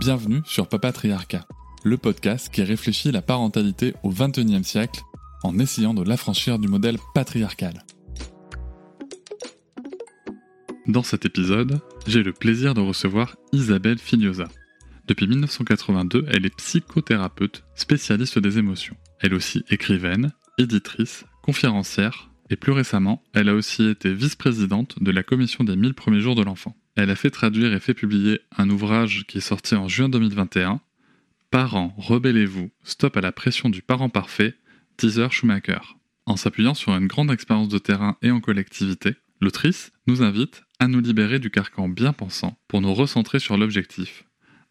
Bienvenue sur Papatriarcat, le podcast qui réfléchit la parentalité au XXIe siècle en essayant de l'affranchir du modèle patriarcal. Dans cet épisode, j'ai le plaisir de recevoir Isabelle Filiosa. Depuis 1982, elle est psychothérapeute, spécialiste des émotions. Elle aussi écrivaine, éditrice, conférencière, et plus récemment, elle a aussi été vice-présidente de la commission des 1000 premiers jours de l'enfant. Elle a fait traduire et fait publier un ouvrage qui est sorti en juin 2021, Parents, rebellez-vous, stop à la pression du parent parfait, teaser Schumacher. En s'appuyant sur une grande expérience de terrain et en collectivité, l'autrice nous invite à nous libérer du carcan bien pensant pour nous recentrer sur l'objectif,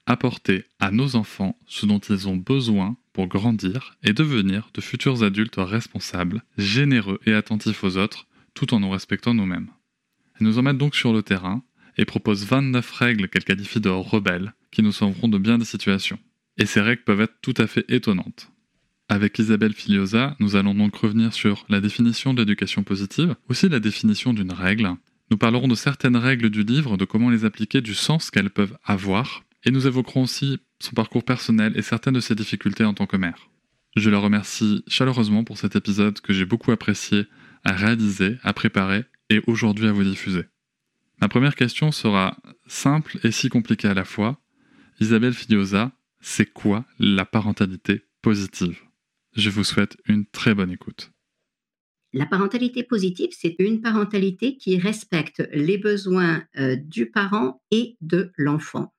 apporter à nos enfants ce dont ils ont besoin pour grandir et devenir de futurs adultes responsables, généreux et attentifs aux autres, tout en nous respectant nous-mêmes. Elle nous emmène donc sur le terrain et propose 29 règles qu'elle qualifie de rebelles, qui nous sauveront de bien des situations. Et ces règles peuvent être tout à fait étonnantes. Avec Isabelle Filiosa, nous allons donc revenir sur la définition de l'éducation positive, aussi la définition d'une règle. Nous parlerons de certaines règles du livre, de comment les appliquer, du sens qu'elles peuvent avoir, et nous évoquerons aussi son parcours personnel et certaines de ses difficultés en tant que mère. Je la remercie chaleureusement pour cet épisode que j'ai beaucoup apprécié à réaliser, à préparer et aujourd'hui à vous diffuser. Ma première question sera simple et si compliquée à la fois. Isabelle Filiosa, c'est quoi la parentalité positive? Je vous souhaite une très bonne écoute. La parentalité positive, c'est une parentalité qui respecte les besoins euh, du parent et de l'enfant.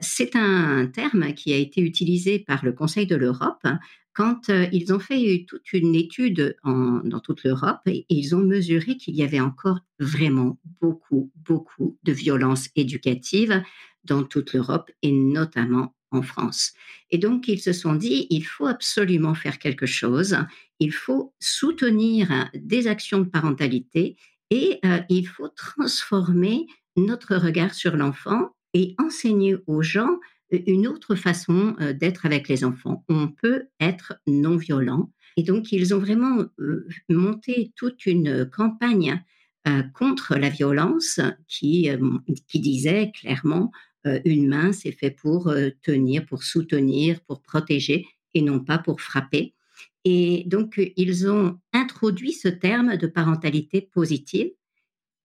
C'est un terme qui a été utilisé par le Conseil de l'Europe quand euh, ils ont fait toute une étude dans toute l'Europe et ils ont mesuré qu'il y avait encore vraiment beaucoup, beaucoup de violences éducatives dans toute l'Europe et notamment en France. Et donc, ils se sont dit, il faut absolument faire quelque chose, il faut soutenir des actions de parentalité et euh, il faut transformer notre regard sur l'enfant et enseigner aux gens une autre façon euh, d'être avec les enfants. On peut être non violent. Et donc, ils ont vraiment euh, monté toute une campagne euh, contre la violence qui, qui disait clairement une main, c'est fait pour tenir, pour soutenir, pour protéger et non pas pour frapper. Et donc, ils ont introduit ce terme de parentalité positive.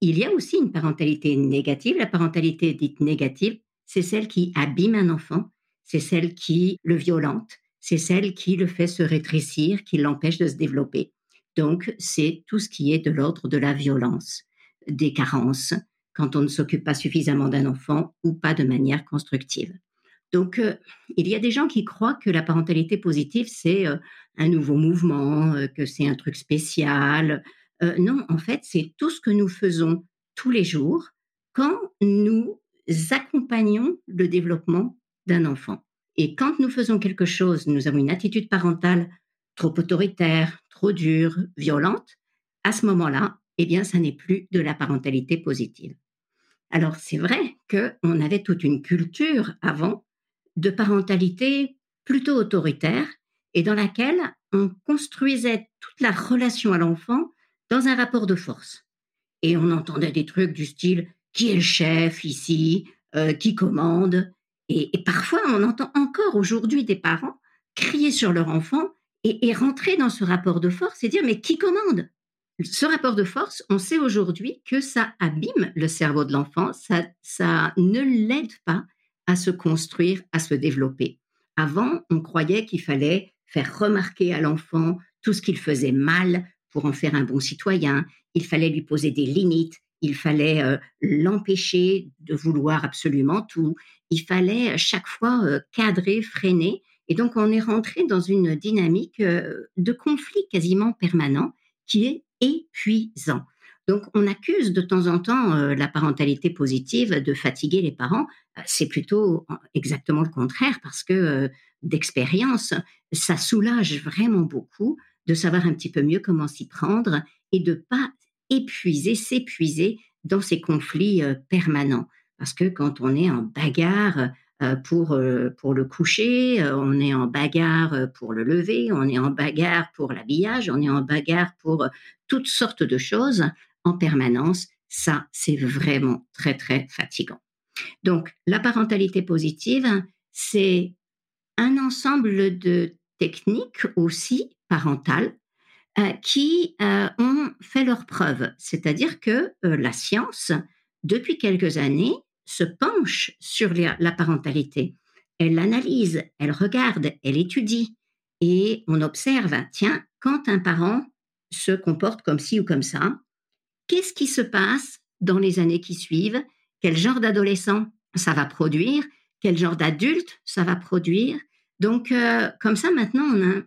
Il y a aussi une parentalité négative. La parentalité dite négative, c'est celle qui abîme un enfant, c'est celle qui le violente, c'est celle qui le fait se rétrécir, qui l'empêche de se développer. Donc, c'est tout ce qui est de l'ordre de la violence, des carences, quand on ne s'occupe pas suffisamment d'un enfant ou pas de manière constructive. Donc, euh, il y a des gens qui croient que la parentalité positive, c'est euh, un nouveau mouvement, euh, que c'est un truc spécial. Non, en fait, c'est tout ce que nous faisons tous les jours quand nous accompagnons le développement d'un enfant. Et quand nous faisons quelque chose, nous avons une attitude parentale trop autoritaire, trop dure, violente, à ce moment-là, eh bien, ça n'est plus de la parentalité positive. Alors, c'est vrai qu'on avait toute une culture avant de parentalité plutôt autoritaire et dans laquelle on construisait toute la relation à l'enfant dans un rapport de force. Et on entendait des trucs du style qui est le chef ici, euh, qui commande? Et, parfois, on entend encore aujourd'hui des parents crier sur leur enfant et, rentrer dans ce rapport de force et dire mais qui commande? Ce rapport de force, on sait aujourd'hui que ça abîme le cerveau de l'enfant, ça, ça ne l'aide pas à se construire, à se développer. Avant, on croyait qu'il fallait faire remarquer à l'enfant tout ce qu'il faisait mal pour en faire un bon citoyen, il fallait lui poser des limites, il fallait euh, l'empêcher de vouloir absolument tout, il fallait chaque fois euh, cadrer, freiner. Et donc, on est rentré dans une dynamique euh, de conflit quasiment permanent qui est épuisant. Donc, on accuse de temps en temps euh, la parentalité positive de fatiguer les parents. Euh, c'est plutôt exactement le contraire parce que euh, d'expérience, ça soulage vraiment beaucoup de savoir un petit peu mieux comment s'y prendre et de pas épuiser, s'épuiser dans ces conflits permanents. Parce que quand on est en bagarre pour, pour le coucher, on est en bagarre pour le lever, on est en bagarre pour l'habillage, on est en bagarre pour toutes sortes de choses, en permanence, ça, c'est vraiment très, très fatigant. Donc, la parentalité positive, c'est un ensemble de techniques aussi parentales euh, qui euh, ont fait leur preuve. C'est-à-dire que euh, la science, depuis quelques années, se penche sur la parentalité. Elle l'analyse, elle regarde, elle étudie. Et on observe, tiens, quand un parent se comporte comme ci ou comme ça, qu'est-ce qui se passe dans les années qui suivent, quel genre d'adolescent ça va produire, quel genre d'adulte ça va produire? Donc, comme ça, maintenant, on a,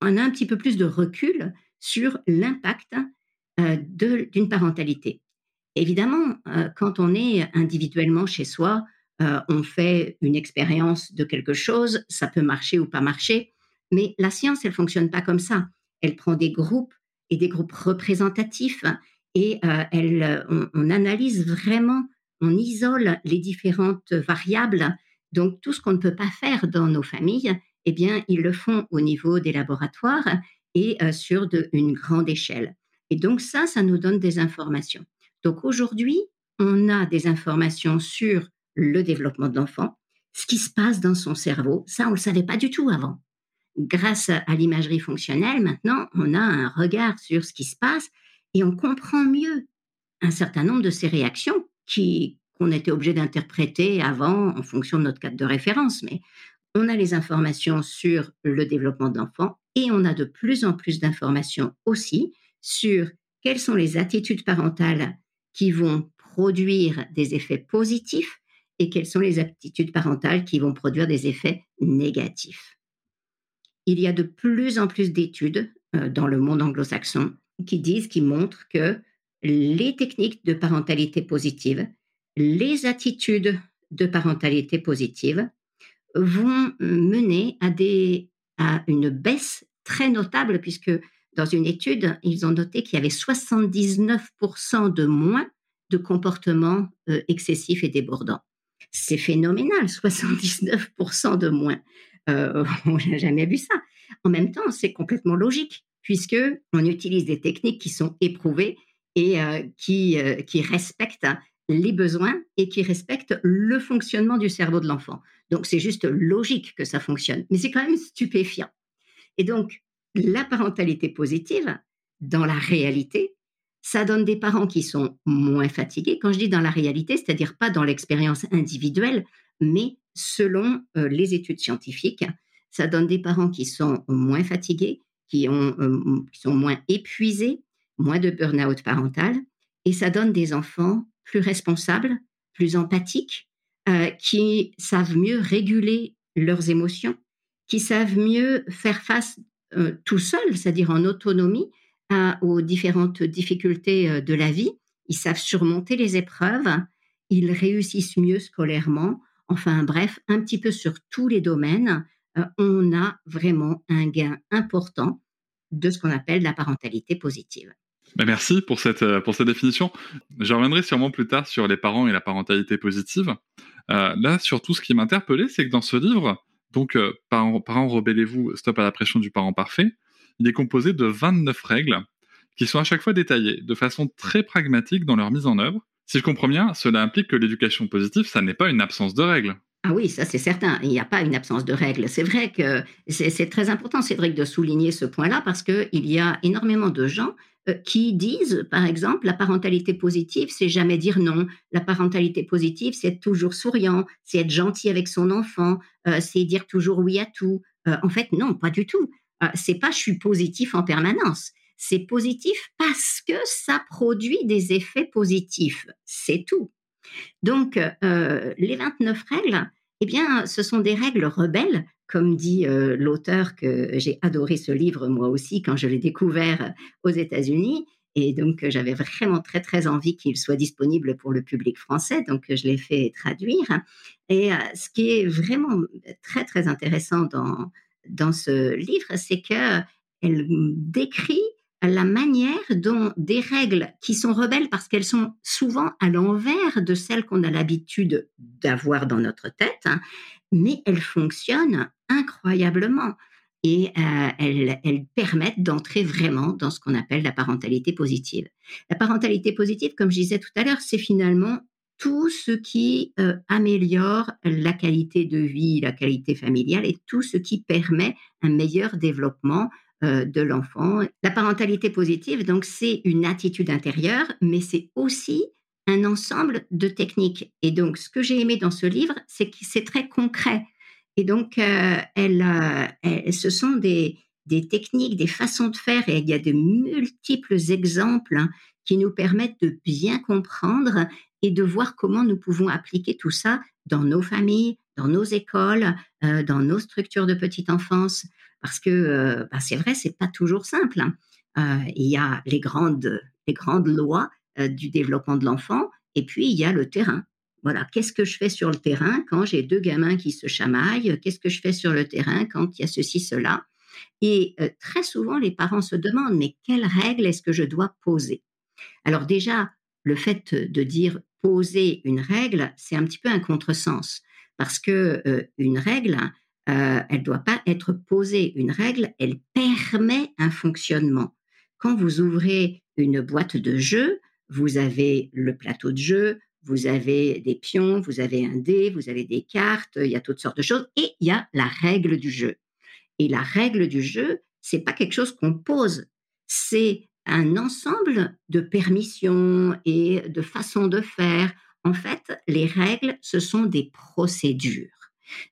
on a un petit peu plus de recul sur l'impact euh, d'une parentalité. Évidemment, euh, quand on est individuellement chez soi, on fait une expérience de quelque chose, ça peut marcher ou pas marcher, mais la science, elle fonctionne pas comme ça. Elle prend des groupes et des groupes représentatifs et euh, elle, on, analyse vraiment, on isole les différentes variables. Donc tout ce qu'on ne peut pas faire dans nos familles, eh bien ils le font au niveau des laboratoires et euh, sur une grande échelle. Et donc ça, ça nous donne des informations. Donc aujourd'hui, on a des informations sur le développement de l'enfant, ce qui se passe dans son cerveau. Ça, on ne le savait pas du tout avant. Grâce à l'imagerie fonctionnelle, maintenant, on a un regard sur ce qui se passe et on comprend mieux un certain nombre de ces réactions qui qu'on était obligé d'interpréter avant en fonction de notre cadre de référence. Mais on a les informations sur le développement de l'enfant et on a de plus en plus d'informations aussi sur quelles sont les attitudes parentales qui vont produire des effets positifs et quelles sont les attitudes parentales qui vont produire des effets négatifs. Il y a de plus en plus d'études euh, dans le monde anglo-saxon qui disent, qui montrent que les techniques de parentalité positive, les attitudes de parentalité positive vont mener à, des, à une baisse très notable, puisque dans une étude, ils ont noté qu'il y avait 79% de moins de comportements euh, excessifs et débordants. C'est phénoménal, 79% de moins. Euh, on n'a jamais vu ça. En même temps, c'est complètement logique puisque on utilise des techniques qui sont éprouvées et euh, qui, qui respectent les besoins et qui respectent le fonctionnement du cerveau de l'enfant. Donc c'est juste logique que ça fonctionne, mais c'est quand même stupéfiant. Et donc la parentalité positive, dans la réalité, ça donne des parents qui sont moins fatigués. Quand je dis dans la réalité, c'est-à-dire pas dans l'expérience individuelle, mais selon euh, les études scientifiques, ça donne des parents qui sont moins fatigués, qui, euh, qui sont moins épuisés, moins de burn-out parental, et ça donne des enfants plus responsables, plus empathiques, euh, qui savent mieux réguler leurs émotions, qui savent mieux faire face euh, tout seuls, c'est-à-dire en autonomie, aux différentes difficultés de la vie. Ils savent surmonter les épreuves, ils réussissent mieux scolairement. Enfin bref, un petit peu sur tous les domaines, euh, on a vraiment un gain important de ce qu'on appelle la parentalité positive. Ben, merci pour cette, euh, pour cette définition. Je reviendrai sûrement plus tard sur les parents et la parentalité positive. Euh, là, surtout, ce qui m'interpellait, c'est que dans ce livre, donc Parents, parents rebellez-vous, stop à la pression du parent parfait, il est composé de 29 règles qui sont à chaque fois détaillées de façon très pragmatique dans leur mise en œuvre. Si je comprends bien, cela implique que l'éducation positive, ça n'est pas une absence de règles. Ah oui, ça c'est certain. Il n'y a pas une absence de règles. C'est vrai que c'est très important, Cédric, de souligner ce point-là parce qu'il y a énormément de gens euh, qui disent, par exemple, la parentalité positive, c'est jamais dire non. La parentalité positive, c'est être toujours souriant, c'est être gentil avec son enfant, euh, c'est dire toujours oui à tout. Euh, en fait, non, pas du tout. c'est pas je suis positif en permanence. C'est positif parce que ça produit des effets positifs. C'est tout. Donc, euh, les 29 règles, eh bien, ce sont des règles rebelles, comme dit euh, l'auteur que j'ai adoré ce livre moi aussi quand je l'ai découvert aux États-Unis. Et donc, j'avais vraiment très, très envie qu'il soit disponible pour le public français. Donc, je l'ai fait traduire. Et ce qui est vraiment très, très intéressant dans, dans ce livre, c'est qu'elle décrit la manière dont des règles qui sont rebelles parce qu'elles sont souvent à l'envers de celles qu'on a l'habitude d'avoir dans notre tête, hein, mais elles fonctionnent incroyablement et euh, elles, permettent d'entrer vraiment dans ce qu'on appelle la parentalité positive. La parentalité positive, comme je disais tout à l'heure, c'est finalement tout ce qui euh, améliore la qualité de vie, la qualité familiale et tout ce qui permet un meilleur développement euh, de l'enfant. La parentalité positive, donc, c'est une attitude intérieure, mais c'est aussi un ensemble de techniques. Et donc, ce que j'ai aimé dans ce livre, c'est que c'est très concret. Et donc, euh, euh, ce sont des, techniques, des façons de faire, et il y a de multiples exemples hein, qui nous permettent de bien comprendre et de voir comment nous pouvons appliquer tout ça dans nos familles, dans nos écoles, euh, dans nos structures de petite enfance, parce que bah, c'est vrai, c'est pas toujours simple. Hein. il y a les grandes, les grandes lois du développement de l'enfant, et puis il y a le terrain. Voilà, qu'est-ce que je fais sur le terrain quand j'ai deux gamins qui se chamaillent? Qu'est-ce que je fais sur le terrain quand il y a ceci, cela? Et euh, très souvent, les parents se demandent, mais quelles règles est-ce que je dois poser? Alors déjà, le fait de dire poser une règle, c'est un petit peu un contresens, parce que euh, une règle, euh, elle ne doit pas être posée. Une règle, elle permet un fonctionnement. Quand vous ouvrez une boîte de jeu, vous avez le plateau de jeu, vous avez des pions, vous avez un dé, vous avez des cartes, il y a toutes sortes de choses, et il y a la règle du jeu. Et la règle du jeu, c'est pas quelque chose qu'on pose, c'est un ensemble de permissions et de façons de faire. En fait, les règles, ce sont des procédures.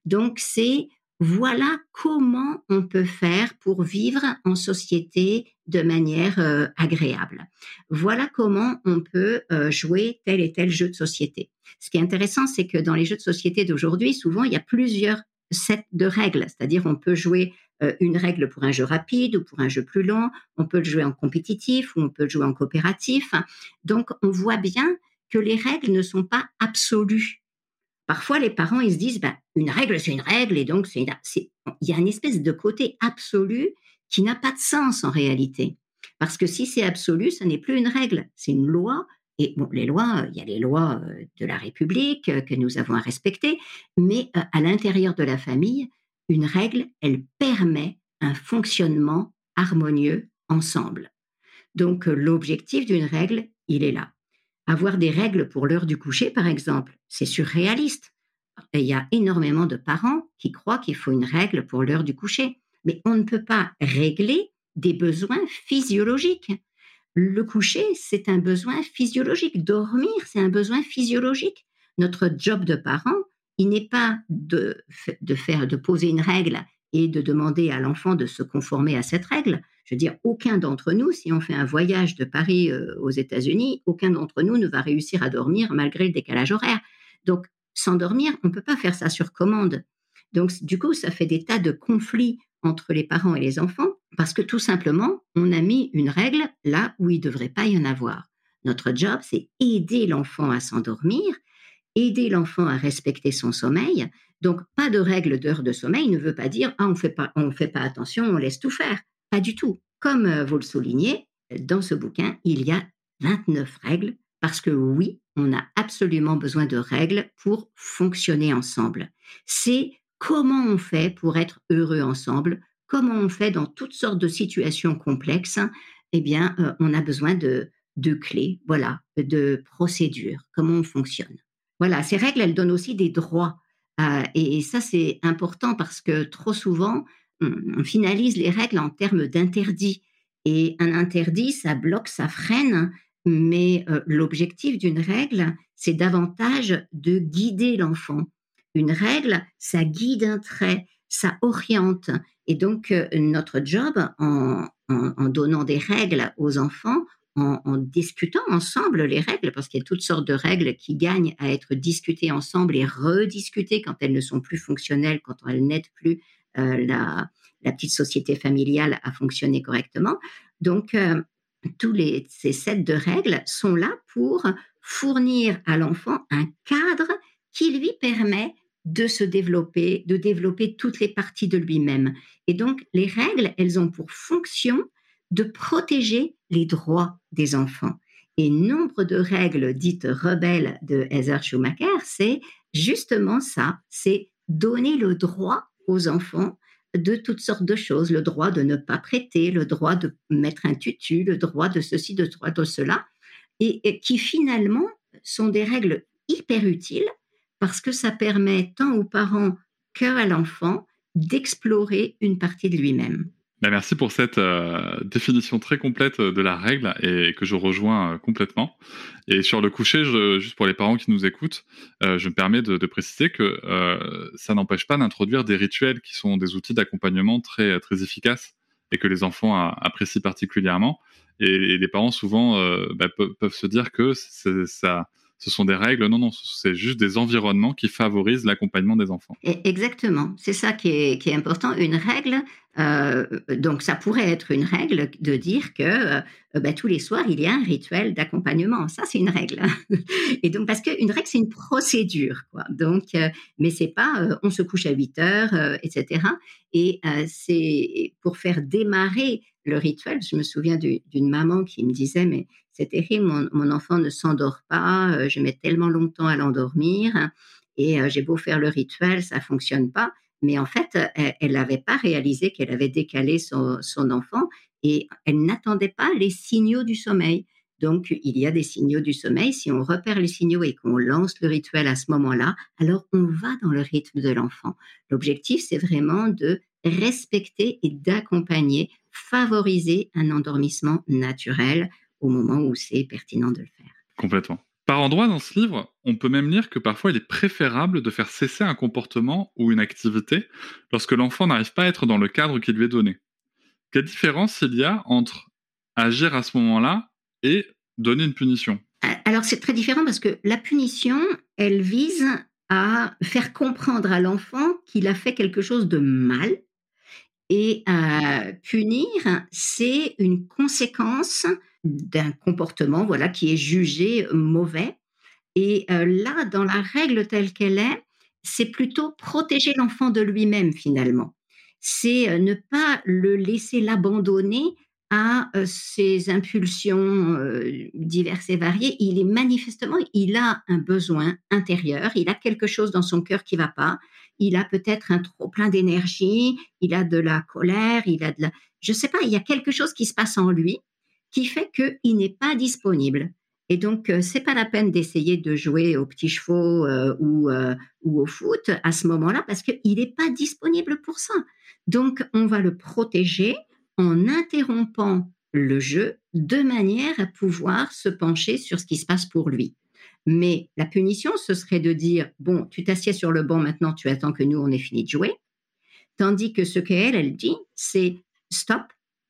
Donc, c'est voilà comment on peut faire pour vivre en société de manière euh, agréable. Voilà comment on peut euh, jouer tel et tel jeu de société. Ce qui est intéressant, c'est que dans les jeux de société d'aujourd'hui, souvent, il y a plusieurs sets de règles, c'est-à-dire on peut jouer euh, une règle pour un jeu rapide ou pour un jeu plus long, on peut le jouer en compétitif ou on peut le jouer en coopératif. Donc, on voit bien que les règles ne sont pas absolues. Parfois, les parents, ils se disent, ben, une règle, c'est une règle, et donc il y a une espèce de côté absolu qui n'a pas de sens en réalité. Parce que si c'est absolu, ce n'est plus une règle, c'est une loi. Et les lois, il y a les lois euh, de la République euh, que nous avons à respecter, mais euh, à l'intérieur de la famille, une règle, elle permet un fonctionnement harmonieux ensemble. Donc l'objectif d'une règle, il est là. Avoir des règles pour l'heure du coucher, par exemple, c'est surréaliste. il y a énormément de parents qui croient qu'il faut une règle pour l'heure du coucher. Mais on ne peut pas régler des besoins physiologiques. Le coucher, c'est un besoin physiologique. Dormir, c'est un besoin physiologique. Notre job de parent, il n'est pas de, de de poser une règle et de demander à l'enfant de se conformer à cette règle. Je veux dire, aucun d'entre nous, si on fait un voyage de Paris euh, aux États-Unis, aucun d'entre nous ne va réussir à dormir malgré le décalage horaire. Donc, sans dormir, on ne peut pas faire ça sur commande. Donc, du coup, ça fait des tas de conflits entre les parents et les enfants parce que tout simplement, on a mis une règle là où il ne devrait pas y en avoir. Notre job, c'est aider l'enfant à s'endormir, aider l'enfant à respecter son sommeil. Donc, pas de règle d'heure de sommeil ne veut pas dire ah on fait pas on fait pas attention, on laisse tout faire. Pas du tout. Comme euh, vous le soulignez, dans ce bouquin, il y a 29 règles parce que oui, on a absolument besoin de règles pour fonctionner ensemble. C'est comment on fait pour être heureux ensemble, comment on fait dans toutes sortes de situations complexes. Eh bien, euh, on a besoin de, de clés, voilà, de procédures, comment on fonctionne. Voilà, ces règles, elles donnent aussi des droits. Euh, et, ça, c'est important parce que trop souvent, on, finalise les règles en termes d'interdit. Et un interdit, ça bloque, ça freine, mais euh, l'objectif d'une règle, c'est davantage de guider l'enfant. Une règle, ça guide un trait, ça oriente. Et donc, euh, notre job, en, donnant des règles aux enfants, en, discutant ensemble les règles, parce qu'il y a toutes sortes de règles qui gagnent à être discutées ensemble et rediscutées quand elles ne sont plus fonctionnelles, quand elles n'aident plus euh, la, petite société familiale à fonctionner correctement. Donc, euh, tous ces sets de règles sont là pour fournir à l'enfant un cadre qui lui permet de se développer, de développer toutes les parties de lui-même. Et donc, les règles, elles ont pour fonction de protéger les droits des enfants. Et nombre de règles dites rebelles de Heather Schumacher, c'est justement ça, c'est donner le droit aux enfants de toutes sortes de choses, le droit de ne pas prêter, le droit de mettre un tutu, le droit de ceci, de, droit de cela, et, qui finalement sont des règles hyper utiles parce que ça permet tant aux parents qu'à l'enfant d'explorer une partie de lui-même. Ben, merci pour cette euh, définition très complète de la règle et que je rejoins euh, complètement. Et sur le coucher, juste pour les parents qui nous écoutent, euh, je me permets de, préciser que ça n'empêche pas d'introduire des rituels qui sont des outils d'accompagnement très très efficaces et que les enfants apprécient particulièrement. Et, les parents souvent ben, peuvent se dire que ça ce sont des règles. Non, non, c'est juste des environnements qui favorisent l'accompagnement des enfants. Exactement, c'est ça qui est, important. Une règle, euh, donc ça pourrait être une règle de dire que euh, ben, tous les soirs, il y a un rituel d'accompagnement. Ça, c'est une règle. Et donc, parce qu'une règle, c'est une procédure. Quoi. Donc, euh, mais c'est pas on se couche à 8 heures, etc. Et c'est pour faire démarrer le rituel. Je me souviens d'une maman qui me disait, mais c'est terrible, mon, enfant ne s'endort pas, euh, je mets tellement longtemps à l'endormir et euh, j'ai beau faire le rituel, ça fonctionne pas. Mais en fait, elle n'avait pas réalisé qu'elle avait décalé son, enfant et elle n'attendait pas les signaux du sommeil. Donc, il y a des signaux du sommeil. Si on repère les signaux et qu'on lance le rituel à ce moment-là, alors on va dans le rythme de l'enfant. L'objectif, c'est vraiment de respecter et d'accompagner, favoriser un endormissement naturel au moment où c'est pertinent de le faire. Complètement. Par endroit dans ce livre, on peut même lire que parfois il est préférable de faire cesser un comportement ou une activité lorsque l'enfant n'arrive pas à être dans le cadre qui lui est donné. Quelle différence il y a entre agir à ce moment-là et donner une punition? Alors c'est très différent parce que la punition, elle vise à faire comprendre à l'enfant qu'il a fait quelque chose de mal. Et à punir, c'est une conséquence d'un comportement voilà qui est jugé mauvais. Et euh, là, dans la règle telle qu'elle est, c'est plutôt protéger l'enfant de lui-même finalement. C'est euh, ne pas le laisser l'abandonner à euh, ses impulsions diverses et variées. Il est manifestement, il a un besoin intérieur, il a quelque chose dans son cœur qui va pas. Il a peut-être un trop plein d'énergie, il a de la colère, il a de la, je sais pas, il y a quelque chose qui se passe en lui qui fait qu'il n'est pas disponible. Et donc, euh, c'est pas la peine d'essayer de jouer aux petits chevaux euh, ou, euh, ou au foot à ce moment-là parce qu'il n'est pas disponible pour ça. Donc, on va le protéger en interrompant le jeu de manière à pouvoir se pencher sur ce qui se passe pour lui. Mais la punition, ce serait de dire, bon, tu t'assieds sur le banc maintenant, tu attends que nous, on ait fini de jouer. Tandis que ce qu'elle, elle dit, c'est stop,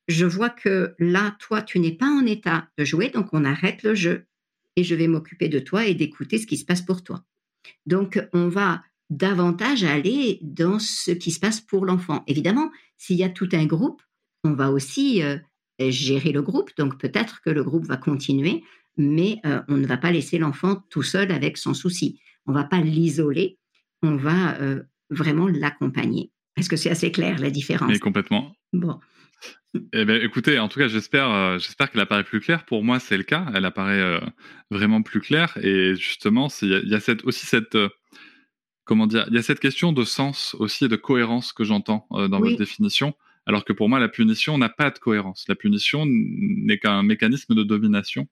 je vois que là, toi, tu n'es pas en état de jouer, donc on arrête le jeu et je vais m'occuper de toi et d'écouter ce qui se passe pour toi. Donc, on va davantage aller dans ce qui se passe pour l'enfant. Évidemment, s'il y a tout un groupe, on va aussi euh, gérer le groupe, donc peut-être que le groupe va continuer, mais euh, on ne va pas laisser l'enfant tout seul avec son souci. On ne va pas l'isoler, on va euh, vraiment l'accompagner. Est-ce que c'est assez clair la différence? Oui, complètement. Bon. Eh ben, écoutez, en tout cas, j'espère, euh, j'espère qu'elle apparaît plus claire. Pour moi, c'est le cas. Elle apparaît euh, vraiment plus claire. Et justement, il y, a cette, aussi cette, euh, comment dire, il y a cette question de sens aussi et de cohérence que j'entends dans votre définition. Alors que pour moi, la punition n'a pas de cohérence. La punition n'est qu'un mécanisme de domination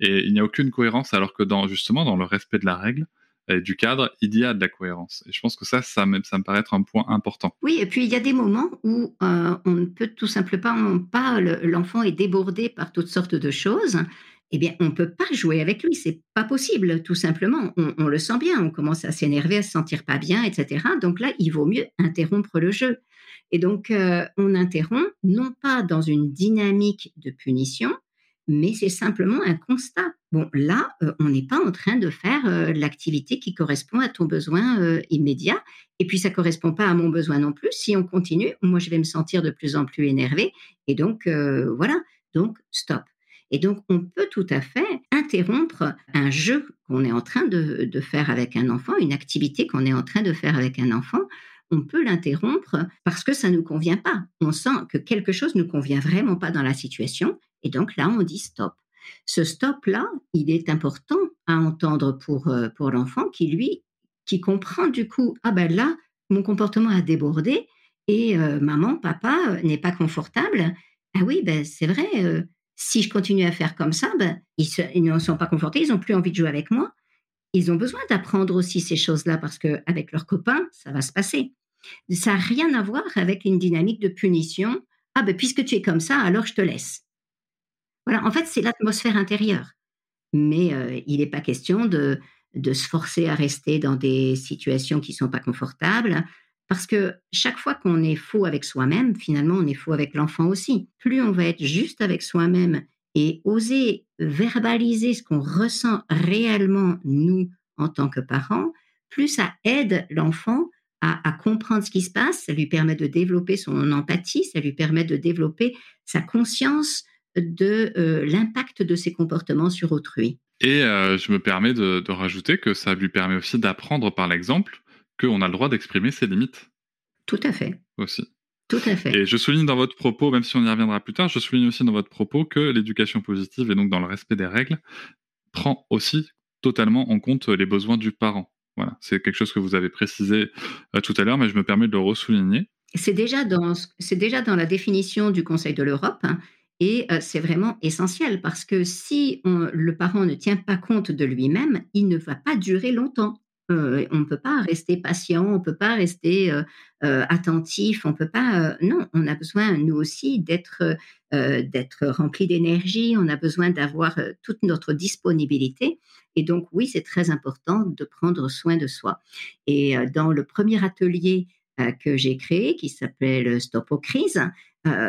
et il n'y a aucune cohérence. Alors que dans justement dans le respect de la règle, du cadre, il y a de la cohérence. Et je pense que ça, ça me, ça me paraît être un point important. Oui, et puis il y a des moments où euh, on ne peut tout simplement pas, l'enfant est débordé par toutes sortes de choses. Eh bien, on ne peut pas jouer avec lui, c'est pas possible, tout simplement. On, le sent bien, on commence à s'énerver, à se sentir pas bien, etc. Donc là, il vaut mieux interrompre le jeu. Et donc, euh, on interrompt, non pas dans une dynamique de punition, mais c'est simplement un constat. Bon, là, euh, on n'est pas en train de faire euh, l'activité qui correspond à ton besoin euh, immédiat, et puis ça correspond pas à mon besoin non plus. Si on continue, moi, je vais me sentir de plus en plus énervé, et donc voilà, donc stop. Et donc, on peut tout à fait interrompre un jeu qu'on est en train de faire avec un enfant, une activité qu'on est en train de faire avec un enfant. On peut l'interrompre parce que ça ne nous convient pas. On sent que quelque chose ne convient vraiment pas dans la situation. Et donc là, on dit stop. Ce stop-là, il est important à entendre pour, euh, pour l'enfant qui, lui, qui comprend du coup, ah ben là, mon comportement a débordé et euh, maman, papa euh, n'est pas confortable. Ah oui, ben c'est vrai, si je continue à faire comme ça, ben, ils, ils ne sont pas confortés, ils n'ont plus envie de jouer avec moi. Ils ont besoin d'apprendre aussi ces choses-là parce qu'avec leurs copains, ça va se passer. Ça n'a rien à voir avec une dynamique de punition. Ah ben puisque tu es comme ça, alors je te laisse. Voilà, en fait, c'est l'atmosphère intérieure. Mais euh, il n'est pas question de, de se forcer à rester dans des situations qui ne sont pas confortables, parce que chaque fois qu'on est faux avec soi-même, finalement, on est faux avec l'enfant aussi. Plus on va être juste avec soi-même et oser verbaliser ce qu'on ressent réellement, nous, en tant que parents, plus ça aide l'enfant à, à, comprendre ce qui se passe, ça lui permet de développer son empathie, ça lui permet de développer sa conscience de euh, l'impact de ses comportements sur autrui. Et euh, je me permets de, de, rajouter que ça lui permet aussi d'apprendre par l'exemple qu'on a le droit d'exprimer ses limites. Tout à fait. Aussi. Tout à fait. Et je souligne dans votre propos, même si on y reviendra plus tard, je souligne aussi dans votre propos que l'éducation positive et donc dans le respect des règles prend aussi totalement en compte les besoins du parent. Voilà, c'est quelque chose que vous avez précisé euh, tout à l'heure, mais je me permets de le ressouligner. C'est déjà dans, la définition du Conseil de l'Europe. Hein, et euh, c'est vraiment essentiel parce que si le parent ne tient pas compte de lui-même, il ne va pas durer longtemps. Euh, on ne peut pas rester patient, on ne peut pas rester euh, euh attentif, on peut pas. Non, on a besoin nous aussi d'être d'être rempli d'énergie. On a besoin d'avoir toute notre disponibilité. Et donc oui, c'est très important de prendre soin de soi. Et dans le premier atelier que j'ai créé, qui s'appelle Stop aux crises,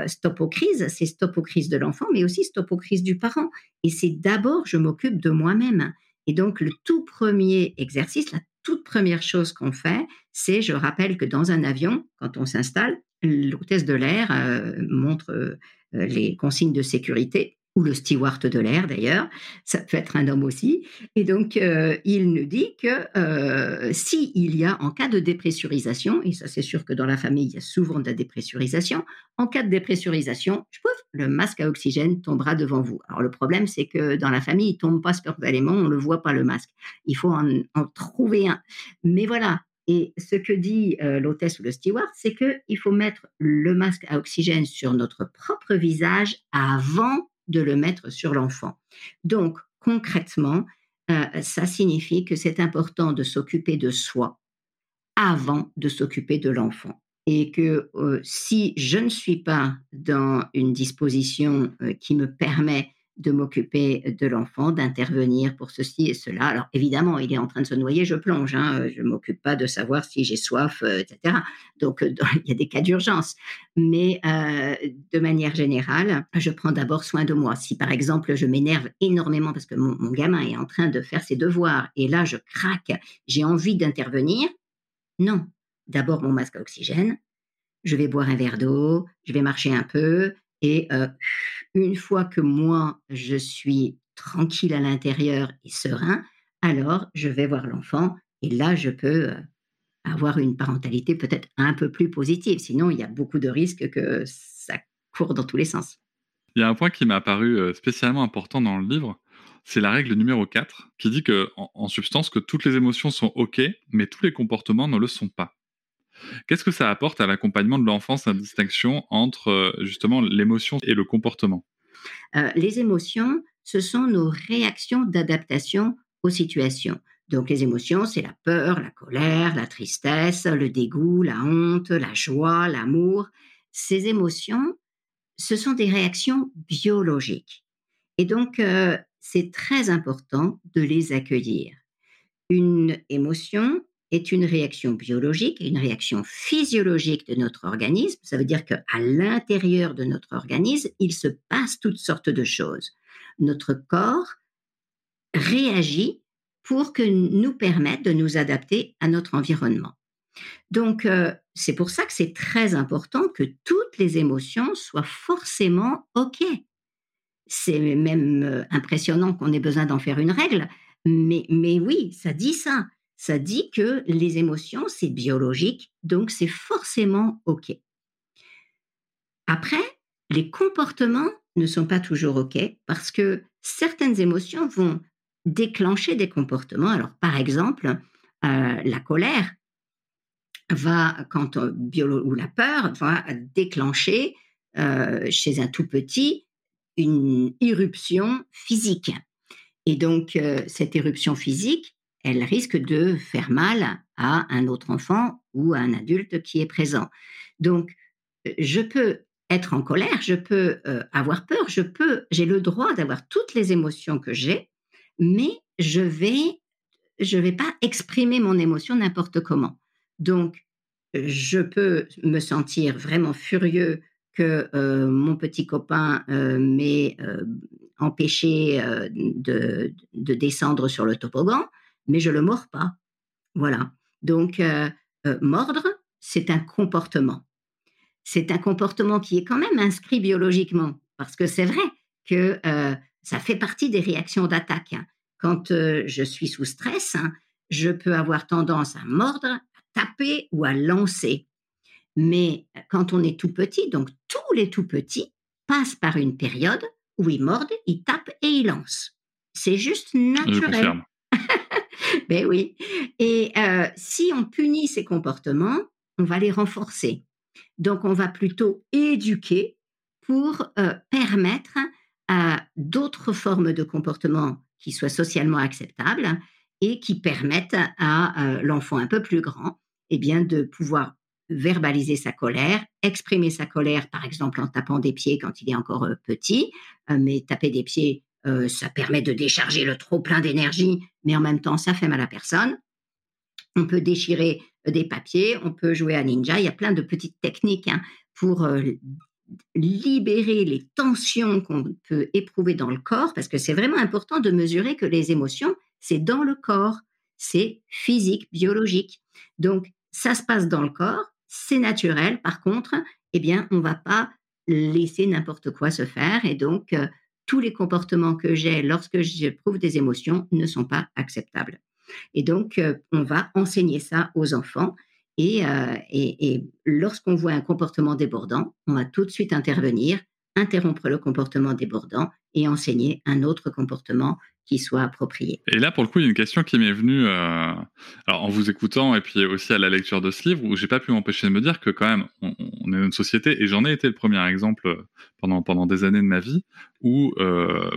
stop aux crises, c'est stop aux crises de l'enfant, mais aussi stop aux crises du parent. Et c'est d'abord, je m'occupe de moi-même. Et donc, le tout premier exercice, la toute première chose qu'on fait, c'est, je rappelle que dans un avion, quand on s'installe, l'hôtesse de l'air euh, montre euh, les consignes de sécurité ou le steward de l'air d'ailleurs, ça peut être un homme aussi. Et donc, euh, il nous dit que euh, s'il y a, en cas de dépressurisation, et ça c'est sûr que dans la famille, il y a souvent de la dépressurisation, en cas de dépressurisation, le masque à oxygène tombera devant vous. Alors le problème, c'est que dans la famille, il tombe pas spontanément, on ne le voit pas le masque. Il faut en, en trouver un. Mais voilà, et ce que dit euh, l'hôtesse ou le steward, c'est qu'il faut mettre le masque à oxygène sur notre propre visage avant de le mettre sur l'enfant. Donc, concrètement, euh, ça signifie que c'est important de s'occuper de soi avant de s'occuper de l'enfant. Et que euh, si je ne suis pas dans une disposition euh, qui me permet de m'occuper de l'enfant, d'intervenir pour ceci et cela. Alors évidemment, il est en train de se noyer, je plonge. Hein, je ne m'occupe pas de savoir si j'ai soif, euh, etc. Donc euh, il y a des cas d'urgence. Mais euh, de manière générale, je prends d'abord soin de moi. Si par exemple je m'énerve énormément parce que mon, gamin est en train de faire ses devoirs et là je craque, j'ai envie d'intervenir, non. D'abord mon masque à oxygène, je vais boire un verre d'eau, je vais marcher un peu, et une fois que moi, je suis tranquille à l'intérieur et serein, alors je vais voir l'enfant et là, je peux euh, avoir une parentalité peut-être un peu plus positive. Sinon, il y a beaucoup de risques que ça court dans tous les sens. Il y a un point qui m'a paru euh, spécialement important dans le livre, c'est la règle numéro 4 qui dit que, substance que toutes les émotions sont OK, mais tous les comportements ne le sont pas. Qu'est-ce que ça apporte à l'accompagnement de l'enfance, la distinction entre euh, justement l'émotion et le comportement? Euh, Les émotions, ce sont nos réactions d'adaptation aux situations. Donc les émotions, c'est la peur, la colère, la tristesse, le dégoût, la honte, la joie, l'amour. Ces émotions, ce sont des réactions biologiques. Et donc, euh, c'est très important de les accueillir. Une émotion, est une réaction biologique, une réaction physiologique de notre organisme. Ça veut dire qu'à l'intérieur de notre organisme, il se passe toutes sortes de choses. Notre corps réagit pour que nous permette de nous adapter à notre environnement. Donc, euh, c'est pour ça que c'est très important que toutes les émotions soient forcément OK. c'est même impressionnant qu'on ait besoin d'en faire une règle, mais, mais oui, ça dit ça. Ça dit que les émotions, c'est biologique, donc c'est forcément OK. Après, les comportements ne sont pas toujours OK parce que certaines émotions vont déclencher des comportements. Alors, par exemple, euh, la colère va, quand ou la peur va déclencher euh, chez un tout petit une irruption physique. Et donc, euh, cette éruption physique, elle risque de faire mal à un autre enfant ou à un adulte qui est présent. Donc, je peux être en colère, je peux euh, avoir peur, je peux, j'ai le droit d'avoir toutes les émotions que j'ai, mais je vais, je vais pas exprimer mon émotion n'importe comment. Donc, je peux me sentir vraiment furieux que euh, mon petit copain euh, m'ait empêché de, de, descendre sur le toboggan, mais je le mords pas. Voilà. Donc, mordre, c'est un comportement c'est un comportement qui est quand même inscrit biologiquement, parce que c'est vrai que euh, ça fait partie des réactions d'attaque. Hein. Quand euh, je suis sous stress, hein, je peux avoir tendance à mordre, à taper ou à lancer. Mais quand on est tout petit, donc tous les tout petits passent par une période où ils mordent, ils tapent et ils lancent. C'est juste naturel. ben oui. Et euh, si on punit ces comportements, on va les renforcer. Donc, on va plutôt éduquer pour euh, permettre à d'autres formes de comportement qui soient socialement acceptables et qui permettent à euh, l'enfant un peu plus grand eh bien, de pouvoir verbaliser sa colère, exprimer sa colère, par exemple en tapant des pieds quand il est encore petit, mais taper des pieds, ça permet de décharger le trop plein d'énergie, mais en même temps, ça fait mal à personne. On peut déchirer des papiers, on peut jouer à ninja. Il y a plein de petites techniques hein, pour euh, libérer les tensions qu'on peut éprouver dans le corps, parce que c'est vraiment important de mesurer que les émotions, c'est dans le corps, c'est physique, biologique. Donc, ça se passe dans le corps, c'est naturel. Par contre, eh bien, on va pas laisser n'importe quoi se faire. Et donc, euh, tous les comportements que j'ai lorsque j'éprouve des émotions ne sont pas acceptables. Et donc, euh, on va enseigner ça aux enfants. Euh, et, et, lorsqu'on voit un comportement débordant, on va tout de suite intervenir, interrompre le comportement débordant et enseigner un autre comportement soit approprié. Et là, pour le coup, il y a une question qui m'est venue euh, alors, en vous écoutant et puis aussi à la lecture de ce livre, où j'ai pas pu m'empêcher de me dire que quand même, on, est une société, et j'en ai été le premier exemple pendant, pendant des années de ma vie, où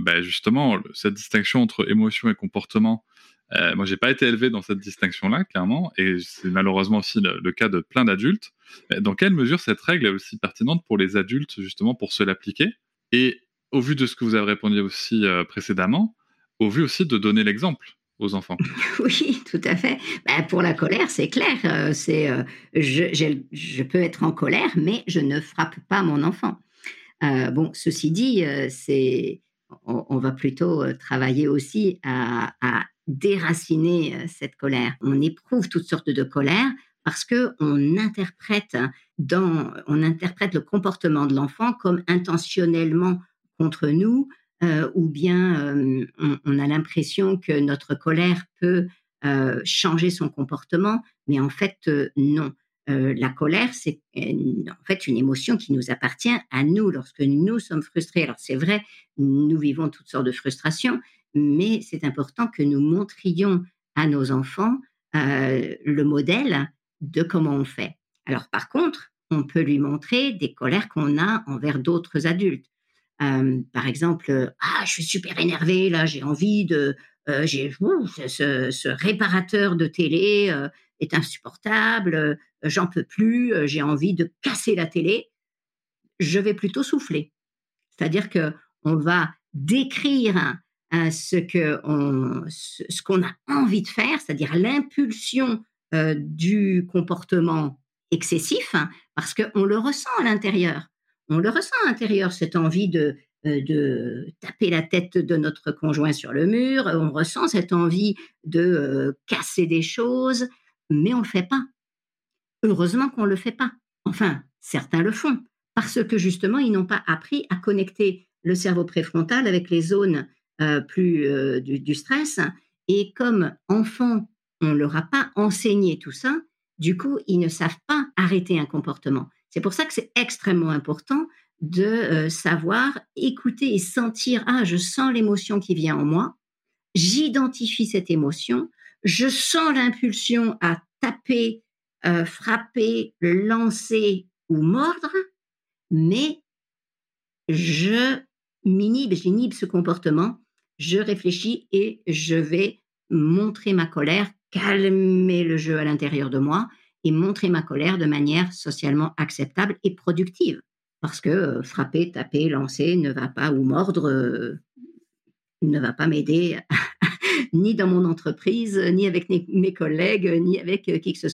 bah, justement, cette distinction entre émotion et comportement euh, moi, j'ai pas été élevé dans cette distinction-là, clairement, et c'est malheureusement aussi le, cas de plein d'adultes. Dans quelle mesure cette règle est aussi pertinente pour les adultes, justement, pour se l'appliquer? Et au vu de ce que vous avez répondu aussi euh, précédemment, au vu aussi de donner l'exemple aux enfants. Oui, tout à fait. Ben, pour la colère, c'est clair. Euh, c'est je, peux être en colère, mais je ne frappe pas mon enfant. bon, ceci dit, on, va plutôt travailler aussi à, déraciner euh, cette colère. On éprouve toutes sortes de colères parce que on interprète on interprète le comportement de l'enfant comme intentionnellement contre nous, euh, ou bien euh, on, a l'impression que notre colère peut changer son comportement, mais en fait non. la colère, c'est en fait une émotion qui nous appartient à nous lorsque nous sommes frustrés. Alors c'est vrai, nous vivons toutes sortes de frustrations, mais c'est important que nous montrions à nos enfants euh, le modèle de comment on fait. Alors par contre, on peut lui montrer des colères qu'on a envers d'autres adultes. Par exemple, ah, je suis super énervé, là, j'ai envie de, j'ai, ce, ce, réparateur de télé est insupportable, j'en peux plus, j'ai envie de casser la télé. Je vais plutôt souffler, c'est-à-dire que on va décrire ce que ce qu'on a envie de faire, c'est-à-dire l'impulsion du comportement excessif, hein, parce qu'on le ressent à l'intérieur. On le ressent à l'intérieur, cette envie de, euh, de taper la tête de notre conjoint sur le mur, on ressent cette envie de euh, casser des choses, mais on ne le fait pas. Heureusement qu'on ne le fait pas. Enfin, certains le font, parce que justement, ils n'ont pas appris à connecter le cerveau préfrontal avec les zones euh, plus euh, du, stress. Et comme enfant, on ne leur a pas enseigné tout ça, du coup, ils ne savent pas arrêter un comportement. C'est pour ça que c'est extrêmement important de euh, savoir écouter et sentir, ah, je sens l'émotion qui vient en moi, j'identifie cette émotion, je sens l'impulsion à taper, frapper, lancer ou mordre, mais je m'inhibe, j'inhibe ce comportement, je réfléchis et je vais montrer ma colère, calmer le jeu à l'intérieur de moi et montrer ma colère de manière socialement acceptable et productive. Parce que euh, frapper, taper, lancer ne va pas, ou mordre, euh, ne va pas m'aider ni dans mon entreprise, ni avec mes collègues, ni avec euh, qui que ce soit.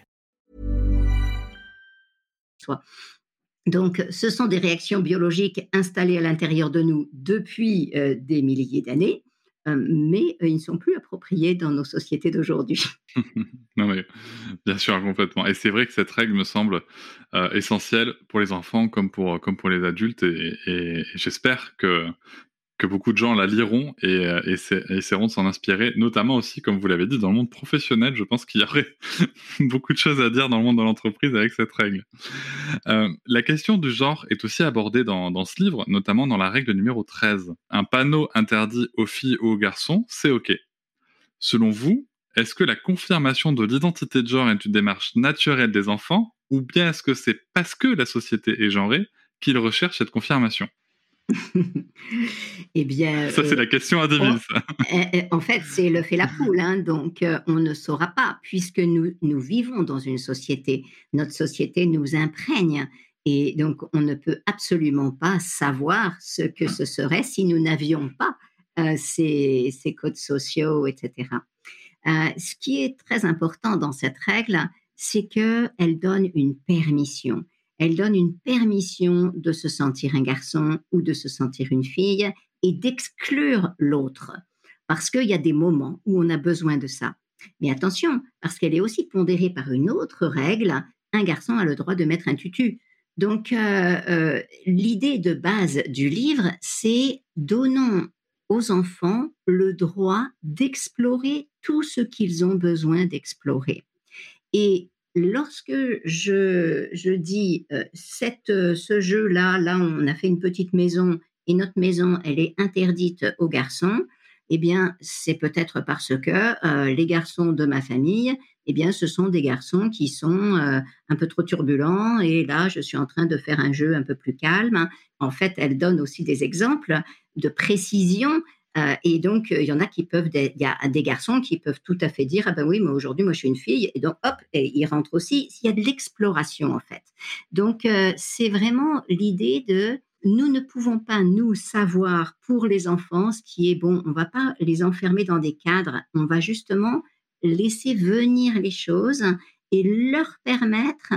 Donc, ce sont des réactions biologiques installées à l'intérieur de nous depuis euh, des milliers d'années, euh, mais euh, ils ne sont plus appropriés dans nos sociétés d'aujourd'hui. non, bien sûr, complètement. Et c'est vrai que cette règle me semble essentielle pour les enfants comme pour, comme pour les adultes, et j'espère que que beaucoup de gens la liront et, euh, essaieront de s'en inspirer, notamment aussi, comme vous l'avez dit, dans le monde professionnel. Je pense qu'il y aurait beaucoup de choses à dire dans le monde de l'entreprise avec cette règle. Euh, la question du genre est aussi abordée dans, dans, ce livre, notamment dans la règle numéro 13. Un panneau interdit aux filles ou aux garçons, c'est OK. Selon vous, est-ce que la confirmation de l'identité de genre est une démarche naturelle des enfants, ou bien est-ce que c'est parce que la société est genrée qu'ils recherchent cette confirmation? eh bien, ça c'est la question à ça. Eh, eh, en fait, c'est le fait la poule, hein, donc euh, on ne saura pas puisque nous nous vivons dans une société. Notre société nous imprègne et donc on ne peut absolument pas savoir ce que ce serait si nous n'avions pas euh, ces, ces, codes sociaux, etc. Euh, ce qui est très important dans cette règle, c'est qu'elle donne une permission elle donne une permission de se sentir un garçon ou de se sentir une fille et d'exclure l'autre. Parce qu'il y a des moments où on a besoin de ça. Mais attention, parce qu'elle est aussi pondérée par une autre règle, un garçon a le droit de mettre un tutu. Donc, euh, euh, l'idée de base du livre, c'est donnons aux enfants le droit d'explorer tout ce qu'ils ont besoin d'explorer. Et lorsque je, je dis cette, ce jeu-là, là, on a fait une petite maison et notre maison, elle est interdite aux garçons, eh bien, c'est peut-être parce que les garçons de ma famille, eh bien, ce sont des garçons qui sont un peu trop turbulents et là, je suis en train de faire un jeu un peu plus calme. En fait, elle donne aussi des exemples de précision euh, et donc, euh, il y en a qui peuvent, il y a des garçons qui peuvent tout à fait dire, ah ben oui, mais aujourd'hui, moi, je suis une fille. Et donc, hop, et ils rentrent aussi. Il y a de l'exploration, en fait. Donc, euh, c'est vraiment l'idée de, nous ne pouvons pas, nous, savoir pour les enfants ce qui est bon. On va pas les enfermer dans des cadres. On va justement laisser venir les choses et leur permettre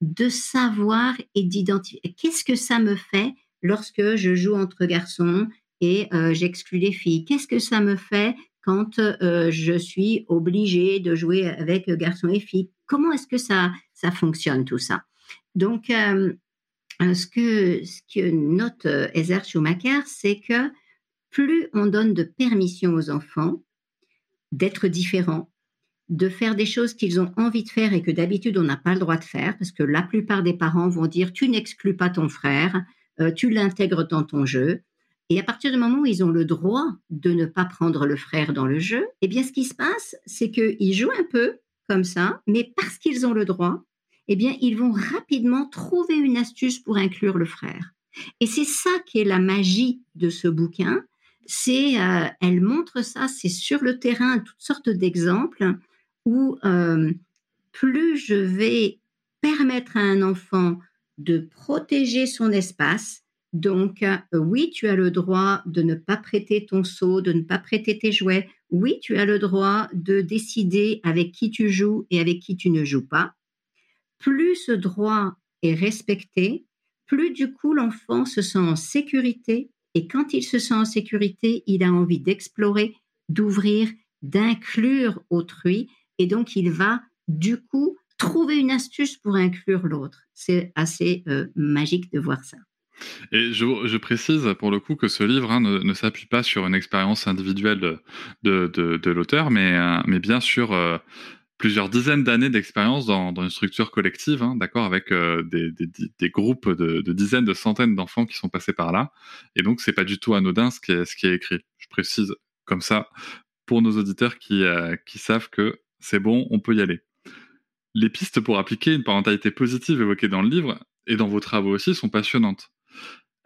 de savoir et d'identifier. Qu'est-ce que ça me fait lorsque je joue entre garçons et euh, j'exclus les filles. Qu'est-ce que ça me fait quand euh, je suis obligée de jouer avec garçons et filles? Comment est-ce que ça, ça fonctionne tout ça? Donc, euh, ce, que, note Heather Schumacher, c'est que plus on donne de permission aux enfants d'être différents, de faire des choses qu'ils ont envie de faire et que d'habitude on n'a pas le droit de faire, parce que la plupart des parents vont dire tu n'exclus pas ton frère, tu l'intègres dans ton jeu. Et à partir du moment où ils ont le droit de ne pas prendre le frère dans le jeu, eh bien, ce qui se passe, c'est qu'ils jouent un peu comme ça, mais parce qu'ils ont le droit, eh bien, ils vont rapidement trouver une astuce pour inclure le frère. Et c'est ça qui est la magie de ce bouquin. C'est, euh, elle montre ça, c'est sur le terrain toutes sortes d'exemples où euh, plus je vais permettre à un enfant de protéger son espace, donc, euh, oui, tu as le droit de ne pas prêter ton seau, de ne pas prêter tes jouets. Oui, tu as le droit de décider avec qui tu joues et avec qui tu ne joues pas. Plus ce droit est respecté, plus du coup l'enfant se sent en sécurité. Et quand il se sent en sécurité, il a envie d'explorer, d'ouvrir, d'inclure autrui. Et donc, il va du coup trouver une astuce pour inclure l'autre. C'est assez euh, magique de voir ça. Et je, précise pour le coup que ce livre hein, ne, s'appuie pas sur une expérience individuelle de, l'auteur, mais, euh, mais bien sur euh, plusieurs dizaines d'années d'expérience dans, une structure collective, hein, d'accord, avec euh, des, groupes de, dizaines, de centaines d'enfants qui sont passés par là. Et donc, c'est pas du tout anodin ce qui est, écrit. Je précise comme ça pour nos auditeurs qui, qui savent que c'est bon, on peut y aller. Les pistes pour appliquer une parentalité positive évoquées dans le livre et dans vos travaux aussi sont passionnantes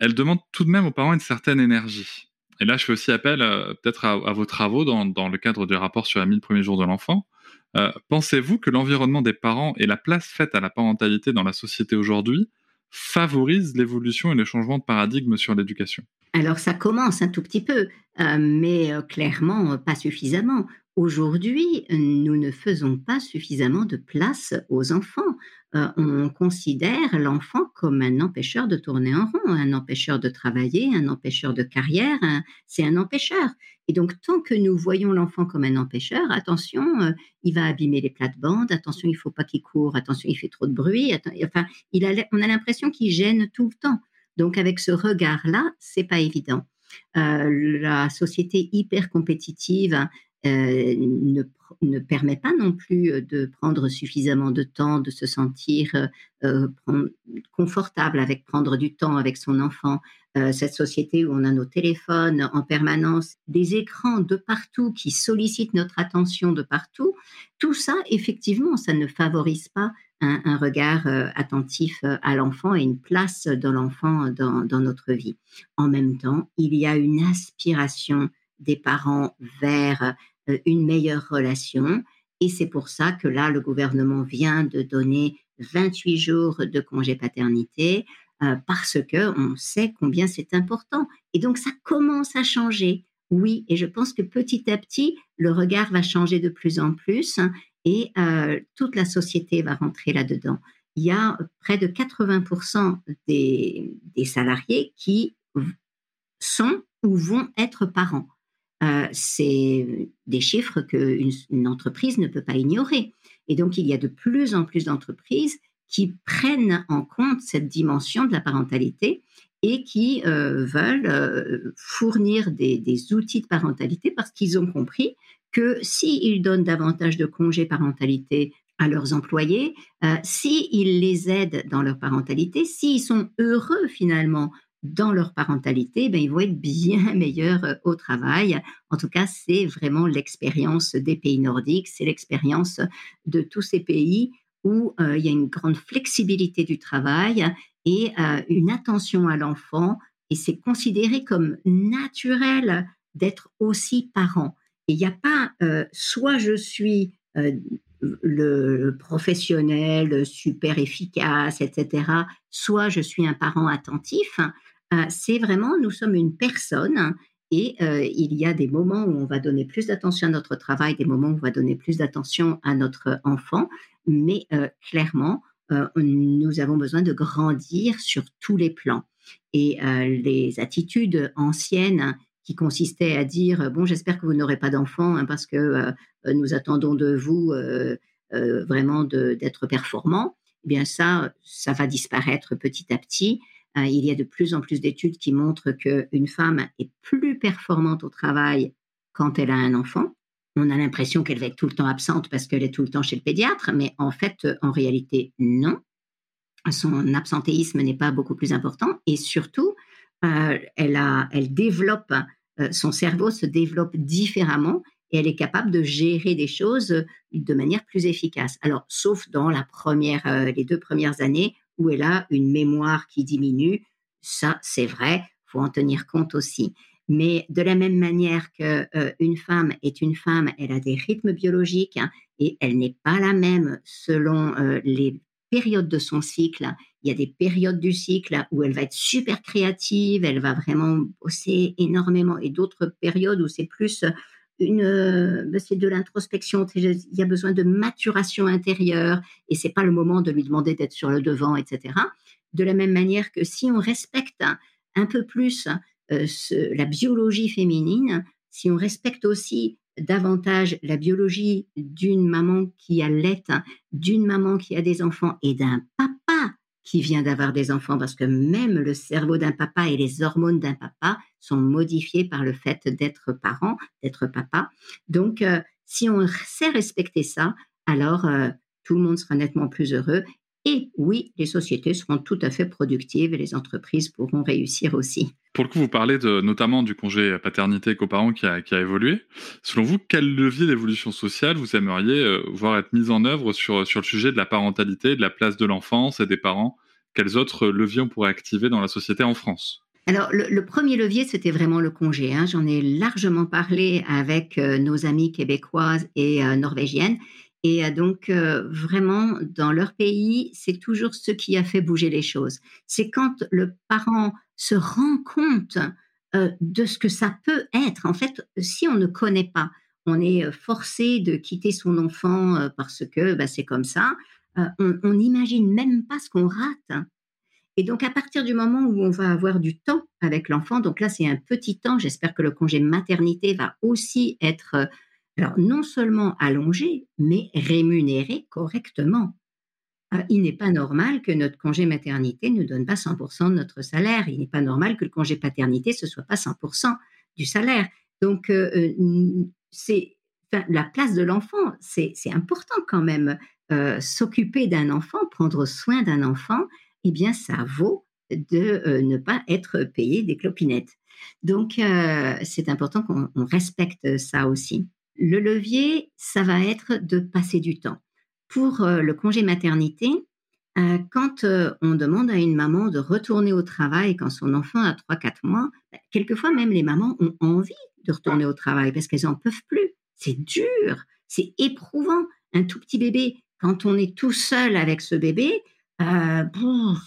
elle demande tout de même aux parents une certaine énergie. Et là, je fais aussi appel euh, peut-être à, vos travaux dans, le cadre du rapport sur les 1000 premiers jours de l'enfant. Euh, pensez-vous que l'environnement des parents et la place faite à la parentalité dans la société aujourd'hui favorise l'évolution et le changement de paradigme sur l'éducation? Alors ça commence un tout petit peu, euh, mais clairement pas suffisamment. Aujourd'hui, nous ne faisons pas suffisamment de place aux enfants. Euh, on considère l'enfant comme un empêcheur de tourner en rond, un empêcheur de travailler, un empêcheur de carrière, c'est un empêcheur. Et donc, tant que nous voyons l'enfant comme un empêcheur, attention, euh, il va abîmer les plates-bandes, attention, il faut pas qu'il court, attention, il fait trop de bruit, enfin, on a l'impression qu'il gêne tout le temps. Donc, avec ce regard-là, c'est pas évident. Euh, la société hyper compétitive euh, ne, ne, permet pas non plus euh, de prendre suffisamment de temps, de se sentir euh, confortable avec prendre du temps avec son enfant. cette société où on a nos téléphones en permanence, des écrans de partout qui sollicitent notre attention de partout, tout ça, effectivement, ça ne favorise pas un, regard attentif à l'enfant et une place de l'enfant dans, notre vie. En même temps, il y a une aspiration des parents vers une meilleure relation. Et c'est pour ça que là, le gouvernement vient de donner 28 jours de congé paternité euh, parce que on sait combien c'est important. Et donc, ça commence à changer. Oui, et je pense que petit à petit, le regard va changer de plus en plus et euh, toute la société va rentrer là-dedans. Il y a près de 80% des, des salariés qui sont ou vont être parents. Euh, c'est des chiffres qu'une une entreprise ne peut pas ignorer. Et donc, il y a de plus en plus d'entreprises qui prennent en compte cette dimension de la parentalité et qui euh, veulent euh, fournir des, outils de parentalité parce qu'ils ont compris que s'ils donnent davantage de congés parentalité à leurs employés, s'ils les aident dans leur parentalité, s'ils sont heureux finalement dans leur parentalité, ben, ils vont être bien meilleurs euh, au travail. En tout cas, c'est vraiment l'expérience des pays nordiques, c'est l'expérience de tous ces pays où euh, il y a une grande flexibilité du travail et euh, une attention à l'enfant. Et c'est considéré comme naturel d'être aussi parent. Et il n'y a pas soit je suis le professionnel super efficace, etc., soit je suis un parent attentif. Euh, c'est vraiment, nous sommes une personne et euh, il y a des moments où on va donner plus d'attention à notre travail, des moments où on va donner plus d'attention à notre enfant, mais euh, clairement, nous avons besoin de grandir sur tous les plans. Et les attitudes anciennes qui consistaient à dire bon, j'espère que vous n'aurez pas d'enfant hein, parce que nous attendons de vous vraiment d'être performant. Eh bien ça, ça va disparaître petit à petit. Euh, il y a de plus en plus d'études qui montrent qu'une femme est plus performante au travail quand elle a un enfant. On a l'impression qu'elle va être tout le temps absente parce qu'elle est tout le temps chez le pédiatre, mais en fait, en réalité, non. son absentéisme n'est pas beaucoup plus important et surtout, euh, elle, développe, euh, son cerveau se développe différemment et elle est capable de gérer des choses de manière plus efficace. Alors, sauf dans euh, les deux premières années où elle a une mémoire qui diminue, ça c'est vrai, faut en tenir compte aussi. Mais de la même manière qu'une femme est une femme, elle a des rythmes biologiques hein, et elle n'est pas la même selon les périodes de son cycle. Il y a des périodes du cycle où elle va être super créative, elle va vraiment bosser énormément, et d'autres périodes où c'est plus une, ben, c'est de l'introspection. Il y a besoin de maturation intérieure, et c'est pas le moment de lui demander d'être sur le devant, etc. De la même manière que si on respecte un peu plus euh, la biologie féminine, si on respecte aussi davantage la biologie d'une maman qui allait, d'une maman qui a des enfants et d'un papa qui vient d'avoir des enfants, parce que même le cerveau d'un papa et les hormones d'un papa sont modifiés par le fait d'être parent, d'être papa. Donc, euh, si on sait respecter ça, alors euh, tout le monde sera nettement plus heureux. Et oui, les sociétés seront tout à fait productives et les entreprises pourront réussir aussi. Pour le coup, vous parlez de, notamment du congé paternité coparent qui a, qui a évolué. Selon vous, quel levier d'évolution sociale vous aimeriez euh, voir être mis en œuvre sur, sur le sujet de la parentalité, de la place de l'enfance et des parents? Quels autres leviers on pourrait activer dans la société en France? Alors, le, premier levier, c'était vraiment le congé. Hein. J'en ai largement parlé avec euh, nos amies québécoises et euh, norvégiennes. Et donc, vraiment, dans leur pays, c'est toujours ce qui a fait bouger les choses. C'est quand le parent se rend compte de ce que ça peut être. En fait, si on ne connaît pas, on est forcé de quitter son enfant parce que bah, c'est comme ça. on n'imagine même pas ce qu'on rate. Et donc, à partir du moment où on va avoir du temps avec l'enfant, donc là, c'est un petit temps, j'espère que le congé maternité va aussi être, alors, non seulement allongé, mais rémunéré correctement. Ah, il n'est pas normal que notre congé maternité ne donne pas 100% de notre salaire. Il n'est pas normal que le congé paternité ce soit pas 100% du salaire. Donc, euh, euh, la place de l'enfant, c'est important quand même. Euh, s'occuper d'un enfant, prendre soin d'un enfant, eh bien, ça vaut de ne pas être payé des clopinettes. Donc, c'est important qu'on respecte ça aussi. Le levier, ça va être de passer du temps pour euh, le congé maternité, euh, quand euh, on demande à une maman de retourner au travail quand son enfant a 3-4 mois, bah, quelquefois même les mamans ont envie de retourner au travail parce qu'elles n'en peuvent plus. C'est dur, c'est éprouvant. Un tout petit bébé, quand on est tout seul avec ce bébé,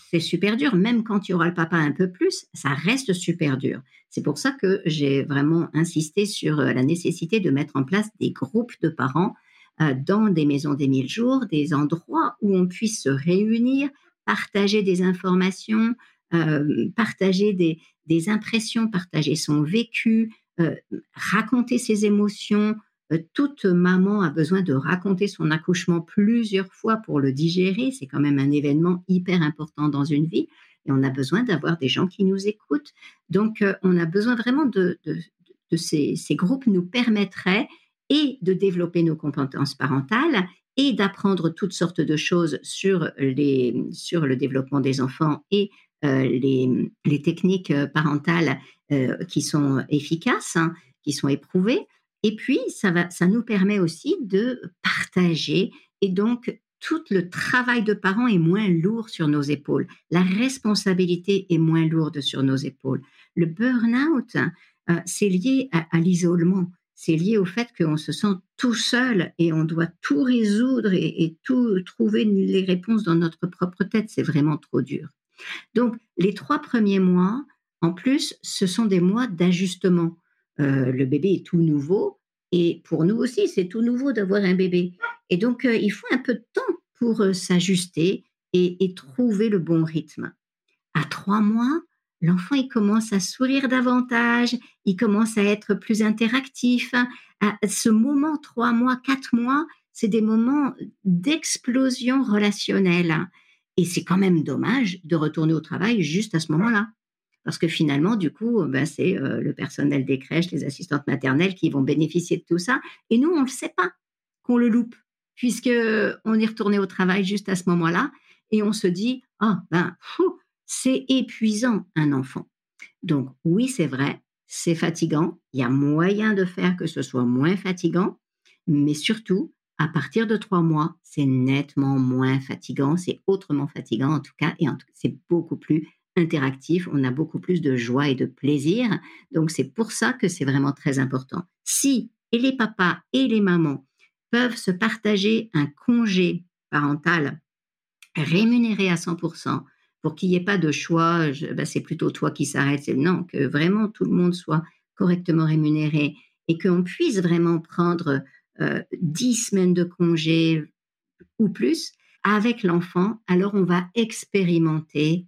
c'est super dur. Même quand il y aura le papa un peu plus, ça reste super dur. C'est pour ça que j'ai vraiment insisté sur la nécessité de mettre en place des groupes de parents euh, dans des maisons des mille jours, des endroits où on puisse se réunir, partager des informations, euh, partager des, impressions, partager son vécu, euh, raconter ses émotions. Toute maman a besoin de raconter son accouchement plusieurs fois pour le digérer. C'est quand même un événement hyper important dans une vie. Et on a besoin d'avoir des gens qui nous écoutent. Donc, on a besoin vraiment de, ces, ces, groupes nous permettraient et de développer nos compétences parentales et d'apprendre toutes sortes de choses sur, les, sur le développement des enfants et euh, les, les, techniques parentales euh, qui sont efficaces, hein, qui sont éprouvées. Et puis, ça, va, ça nous permet aussi de partager et donc tout le travail de parents est moins lourd sur nos épaules. La responsabilité est moins lourde sur nos épaules. Le burn-out, euh, c'est lié à l'isolement c'est lié au fait qu'on se sent tout seul et on doit tout résoudre et, tout trouver les réponses dans notre propre tête. C'est vraiment trop dur. Donc, les trois premiers mois, en plus, ce sont des mois d'ajustement. Euh, le bébé est tout nouveau et pour nous aussi, c'est tout nouveau d'avoir un bébé. Et donc, euh, il faut un peu de temps pour euh, s'ajuster et, et trouver le bon rythme. À trois mois, l'enfant il commence à sourire davantage, il commence à être plus interactif. À ce moment, trois mois, quatre mois, c'est des moments d'explosion relationnelle. Et c'est quand même dommage de retourner au travail juste à ce moment-là. Parce que finalement, du coup, ben, c'est euh, le personnel des crèches, les assistantes maternelles qui vont bénéficier de tout ça. Et nous, on ne le sait pas qu'on le loupe, puisque on est retourné au travail juste à ce moment-là. Et on se dit, ah ben, c'est épuisant un enfant. Donc oui, c'est vrai, c'est fatigant. Il y a moyen de faire que ce soit moins fatigant, mais surtout, à partir de trois mois, c'est nettement moins fatigant, c'est autrement fatigant en tout cas, et c'est beaucoup plus interactif, on a beaucoup plus de joie et de plaisir. Donc c'est pour ça que c'est vraiment très important. Si et les papas et les mamans peuvent se partager un congé parental rémunéré à 100%, pour qu'il n'y ait pas de choix, bah, c'est plutôt toi qui s'arrête. Non, que vraiment tout le monde soit correctement rémunéré et qu'on puisse vraiment prendre euh, dix semaines de congé ou plus avec l'enfant, alors on va expérimenter,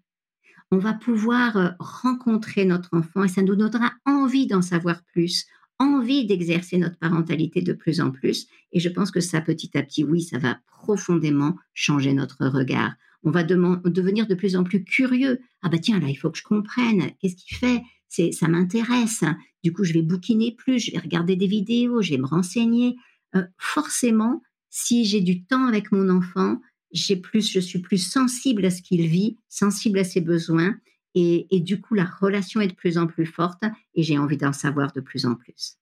on va pouvoir euh, rencontrer notre enfant et ça nous donnera envie d'en savoir plus, envie d'exercer notre parentalité de plus en plus. Et je pense que ça, petit à petit, oui, ça va profondément changer notre regard. On va devenir de plus en plus curieux. Ah bah tiens, là, il faut que je comprenne. Qu'est-ce qu'il fait? C'est, Ça m'intéresse. Du coup, je vais bouquiner plus, je vais regarder des vidéos, je vais me renseigner. Euh, forcément, si j'ai du temps avec mon enfant, j'ai plus, je suis plus sensible à ce qu'il vit, sensible à ses besoins, et, du coup, la relation est de plus en plus forte, et j'ai envie d'en savoir de plus en plus.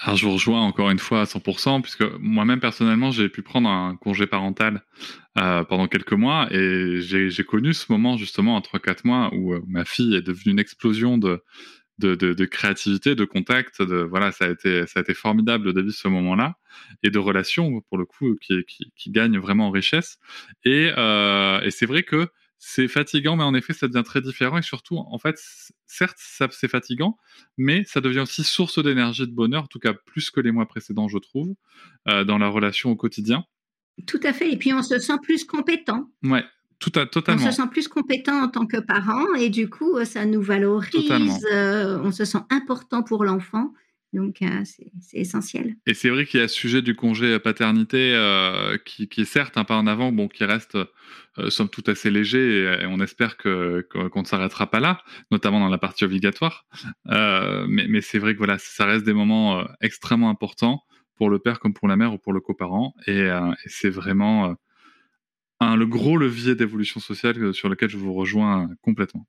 Alors, je vous rejoins encore une fois à 100%, puisque moi-même, personnellement, j'ai pu prendre un congé parental euh, pendant quelques mois et j'ai connu ce moment, justement, en 3-4 mois où euh, ma fille est devenue une explosion de, de, de, créativité, de contact. De, voilà, ça a été, ça a été formidable de vivre ce moment-là et de relations, pour le coup, qui, qui, qui gagnent vraiment en richesse. Et, euh, et c'est vrai que c'est fatigant, mais en effet, ça devient très différent. Et surtout, en fait, certes, c'est fatigant, mais ça devient aussi source d'énergie, de bonheur, en tout cas plus que les mois précédents, je trouve, euh, dans la relation au quotidien. Tout à fait. Et puis, on se sent plus compétent. Ouais, tout à, totalement. On se sent plus compétent en tant que parent et du coup, ça nous valorise. Euh, on se sent important pour l'enfant. Donc, euh, c'est essentiel. Et c'est vrai qu'il y a ce sujet du congé paternité euh, qui, est certes un pas en avant, bon, qui reste somme toute assez léger et, on espère qu'on ne s'arrêtera pas là, notamment dans la partie obligatoire. mais, mais c'est vrai que voilà, ça reste des moments extrêmement importants pour le père comme pour la mère ou pour le coparent. Et, et c'est vraiment un, le gros levier d'évolution sociale euh, sur lequel je vous rejoins complètement.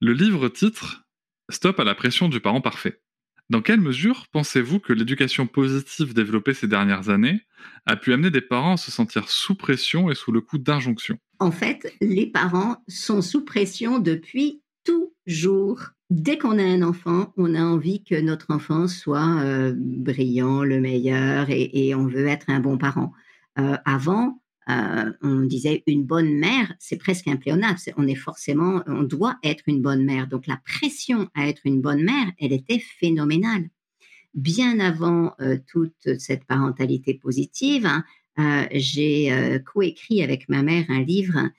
Le livre titre Stop à la pression du parent parfait. Dans quelle mesure pensez-vous que l'éducation positive développée ces dernières années a pu amener des parents à se sentir sous pression et sous le coup d'injonctions En fait, les parents sont sous pression depuis toujours. Dès qu'on a un enfant, on a envie que notre enfant soit euh, brillant, le meilleur, et, on veut être un bon parent. Euh, avant, euh, on disait une bonne mère, c'est presque impléonable. On est forcément, on doit être une bonne mère. Donc la pression à être une bonne mère, elle était phénoménale. Bien avant euh, toute cette parentalité positive, hein, euh, j'ai coécrit avec ma mère un livre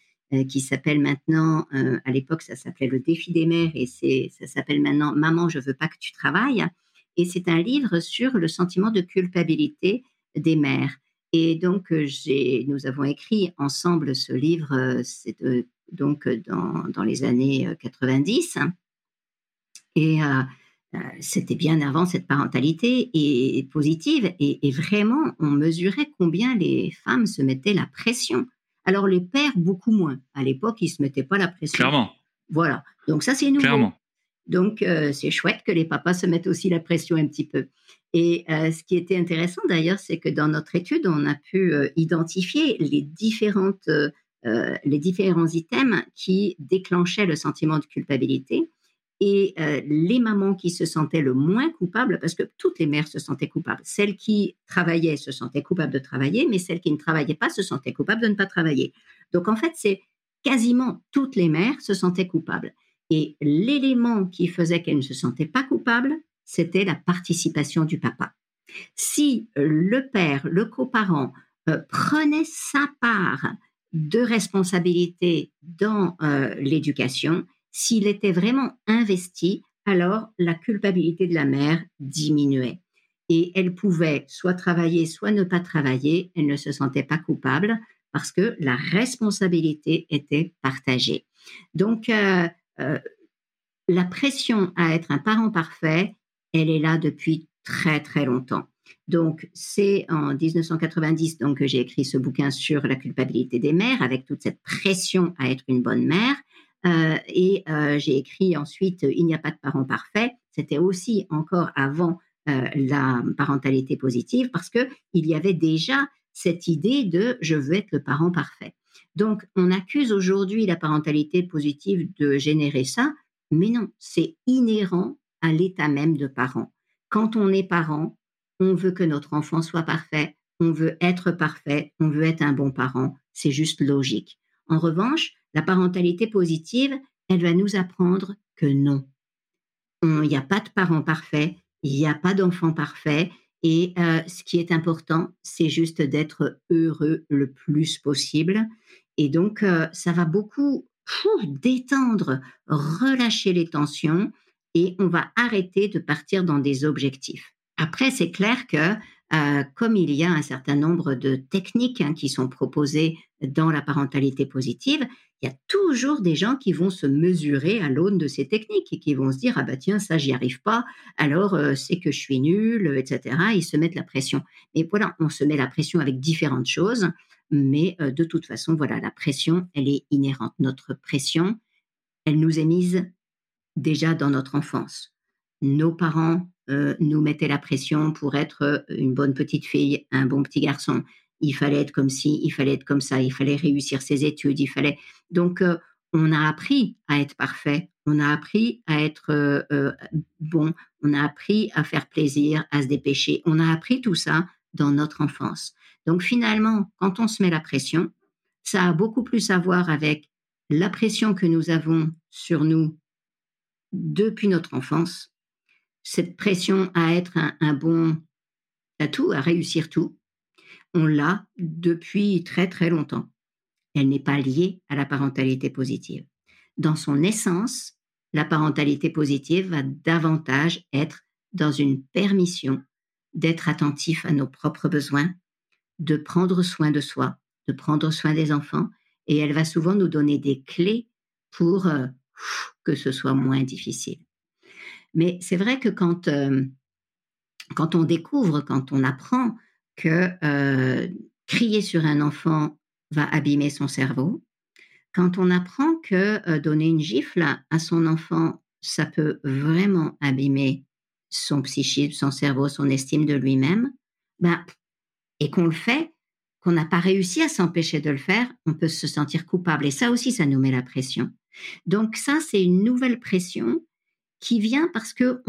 qui s'appelle maintenant, à l'époque ça s'appelait Le défi des mères et c'est, ça s'appelle maintenant Maman, je veux pas que tu travailles. Et c'est un livre sur le sentiment de culpabilité des mères. Et donc, euh, nous avons écrit ensemble ce livre, euh, c'est donc dans, les années 90. Euh, et c'était bien avant cette parentalité et, positive. Et, vraiment, on mesurait combien les femmes se mettaient la pression. Alors, les pères, beaucoup moins. À l'époque, ils ne se mettaient pas la pression. Clairement. Voilà. Donc, ça, c'est nouveau. Clairement. Donc, c'est chouette que les papas se mettent aussi la pression un petit peu. Et euh, ce qui était intéressant d'ailleurs, c'est que dans notre étude, on a pu euh, identifier les, différentes, euh, les différents items qui déclenchaient le sentiment de culpabilité. Et les mamans qui se sentaient le moins coupables, parce que toutes les mères se sentaient coupables, celles qui travaillaient se sentaient coupables de travailler, mais celles qui ne travaillaient pas se sentaient coupables de ne pas travailler. Donc en fait, c'est quasiment toutes les mères se sentaient coupables. Et l'élément qui faisait qu'elles ne se sentaient pas coupables, c'était la participation du papa. Si euh, le père, le coparent, euh, prenait sa part de responsabilité dans euh, l'éducation, s'il était vraiment investi, alors la culpabilité de la mère diminuait. Et elle pouvait soit travailler, soit ne pas travailler, elle ne se sentait pas coupable parce que la responsabilité était partagée. Donc, la pression à être un parent parfait, elle est là depuis très très longtemps. Donc, c'est en 1990 donc, que j'ai écrit ce bouquin sur la culpabilité des mères, avec toute cette pression à être une bonne mère. Euh, et euh, j'ai écrit ensuite Il n'y a pas de parents parfaits. C'était aussi encore avant euh, la parentalité positive, parce que il y avait déjà cette idée de je veux être le parent parfait. Donc, on accuse aujourd'hui la parentalité positive de générer ça, mais non, c'est inhérent à l'état même de parent. Quand on est parent, on veut que notre enfant soit parfait, on veut être parfait, on veut être un bon parent, c'est juste logique. En revanche, la parentalité positive, elle va nous apprendre que non. Il n'y a pas de parent parfait, il n'y a pas d'enfant parfait, et euh, ce qui est important, c'est juste d'être heureux le plus possible. Et donc, euh, ça va beaucoup détendre, relâcher les tensions et on va arrêter de partir dans des objectifs. Après, c'est clair que euh, comme il y a un certain nombre de techniques hein, qui sont proposées dans la parentalité positive, il y a toujours des gens qui vont se mesurer à l'aune de ces techniques et qui vont se dire ah bah tiens ça j'y arrive pas. Alors euh, c'est que je suis nul etc ils se mettent la pression. Mais voilà on se met la pression avec différentes choses. Mais euh, de toute façon voilà la pression elle est inhérente. Notre pression elle nous est mise déjà dans notre enfance nos parents euh, nous mettaient la pression pour être une bonne petite fille un bon petit garçon il fallait être comme ci, il fallait être comme ça, il fallait réussir ses études, il fallait. Donc, euh, on a appris à être parfait, on a appris à être euh, euh, bon, on a appris à faire plaisir, à se dépêcher, on a appris tout ça dans notre enfance. Donc, finalement, quand on se met la pression, ça a beaucoup plus à voir avec la pression que nous avons sur nous depuis notre enfance, cette pression à être un, bon à tout, à réussir tout, on l'a depuis très très longtemps. Elle n'est pas liée à la parentalité positive. Dans son essence, la parentalité positive va davantage être dans une permission d'être attentif à nos propres besoins, de prendre soin de soi, de prendre soin des enfants, et elle va souvent nous donner des clés pour euh, que ce soit moins difficile. Mais c'est vrai que quand, euh, quand on découvre, quand on apprend que euh, crier sur un enfant va abîmer son cerveau. Quand on apprend que euh, donner une gifle à, son enfant, ça peut vraiment abîmer son psychisme, son cerveau, son estime de lui-même, ben, et qu'on le fait, qu'on n'a pas réussi à s'empêcher de le faire, on peut se sentir coupable. Et ça aussi, ça nous met la pression. Donc ça, c'est une nouvelle pression qui vient parce que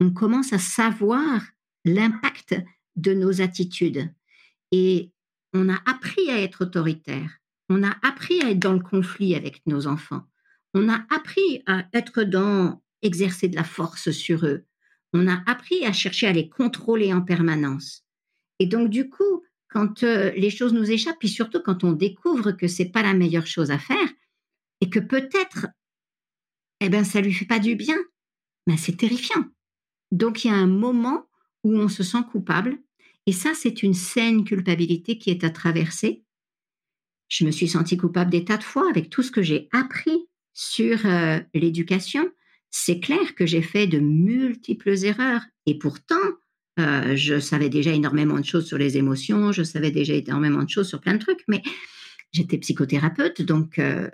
on commence à savoir l'impact de nos attitudes. Et on a appris à être autoritaire. On a appris à être dans le conflit avec nos enfants. On a appris à être dans exercer de la force sur eux. On a appris à chercher à les contrôler en permanence. Et donc du coup, quand euh, les choses nous échappent, puis surtout quand on découvre que c'est pas la meilleure chose à faire et que peut-être, eh ben ça lui fait pas du bien, ben c'est terrifiant. Donc il y a un moment où on se sent coupable et ça, c'est une saine culpabilité qui est à traverser. Je me suis sentie coupable des tas de fois avec tout ce que j'ai appris sur euh, l'éducation. C'est clair que j'ai fait de multiples erreurs et pourtant, euh, je savais déjà énormément de choses sur les émotions, je savais déjà énormément de choses sur plein de trucs, mais j'étais psychothérapeute, donc, euh,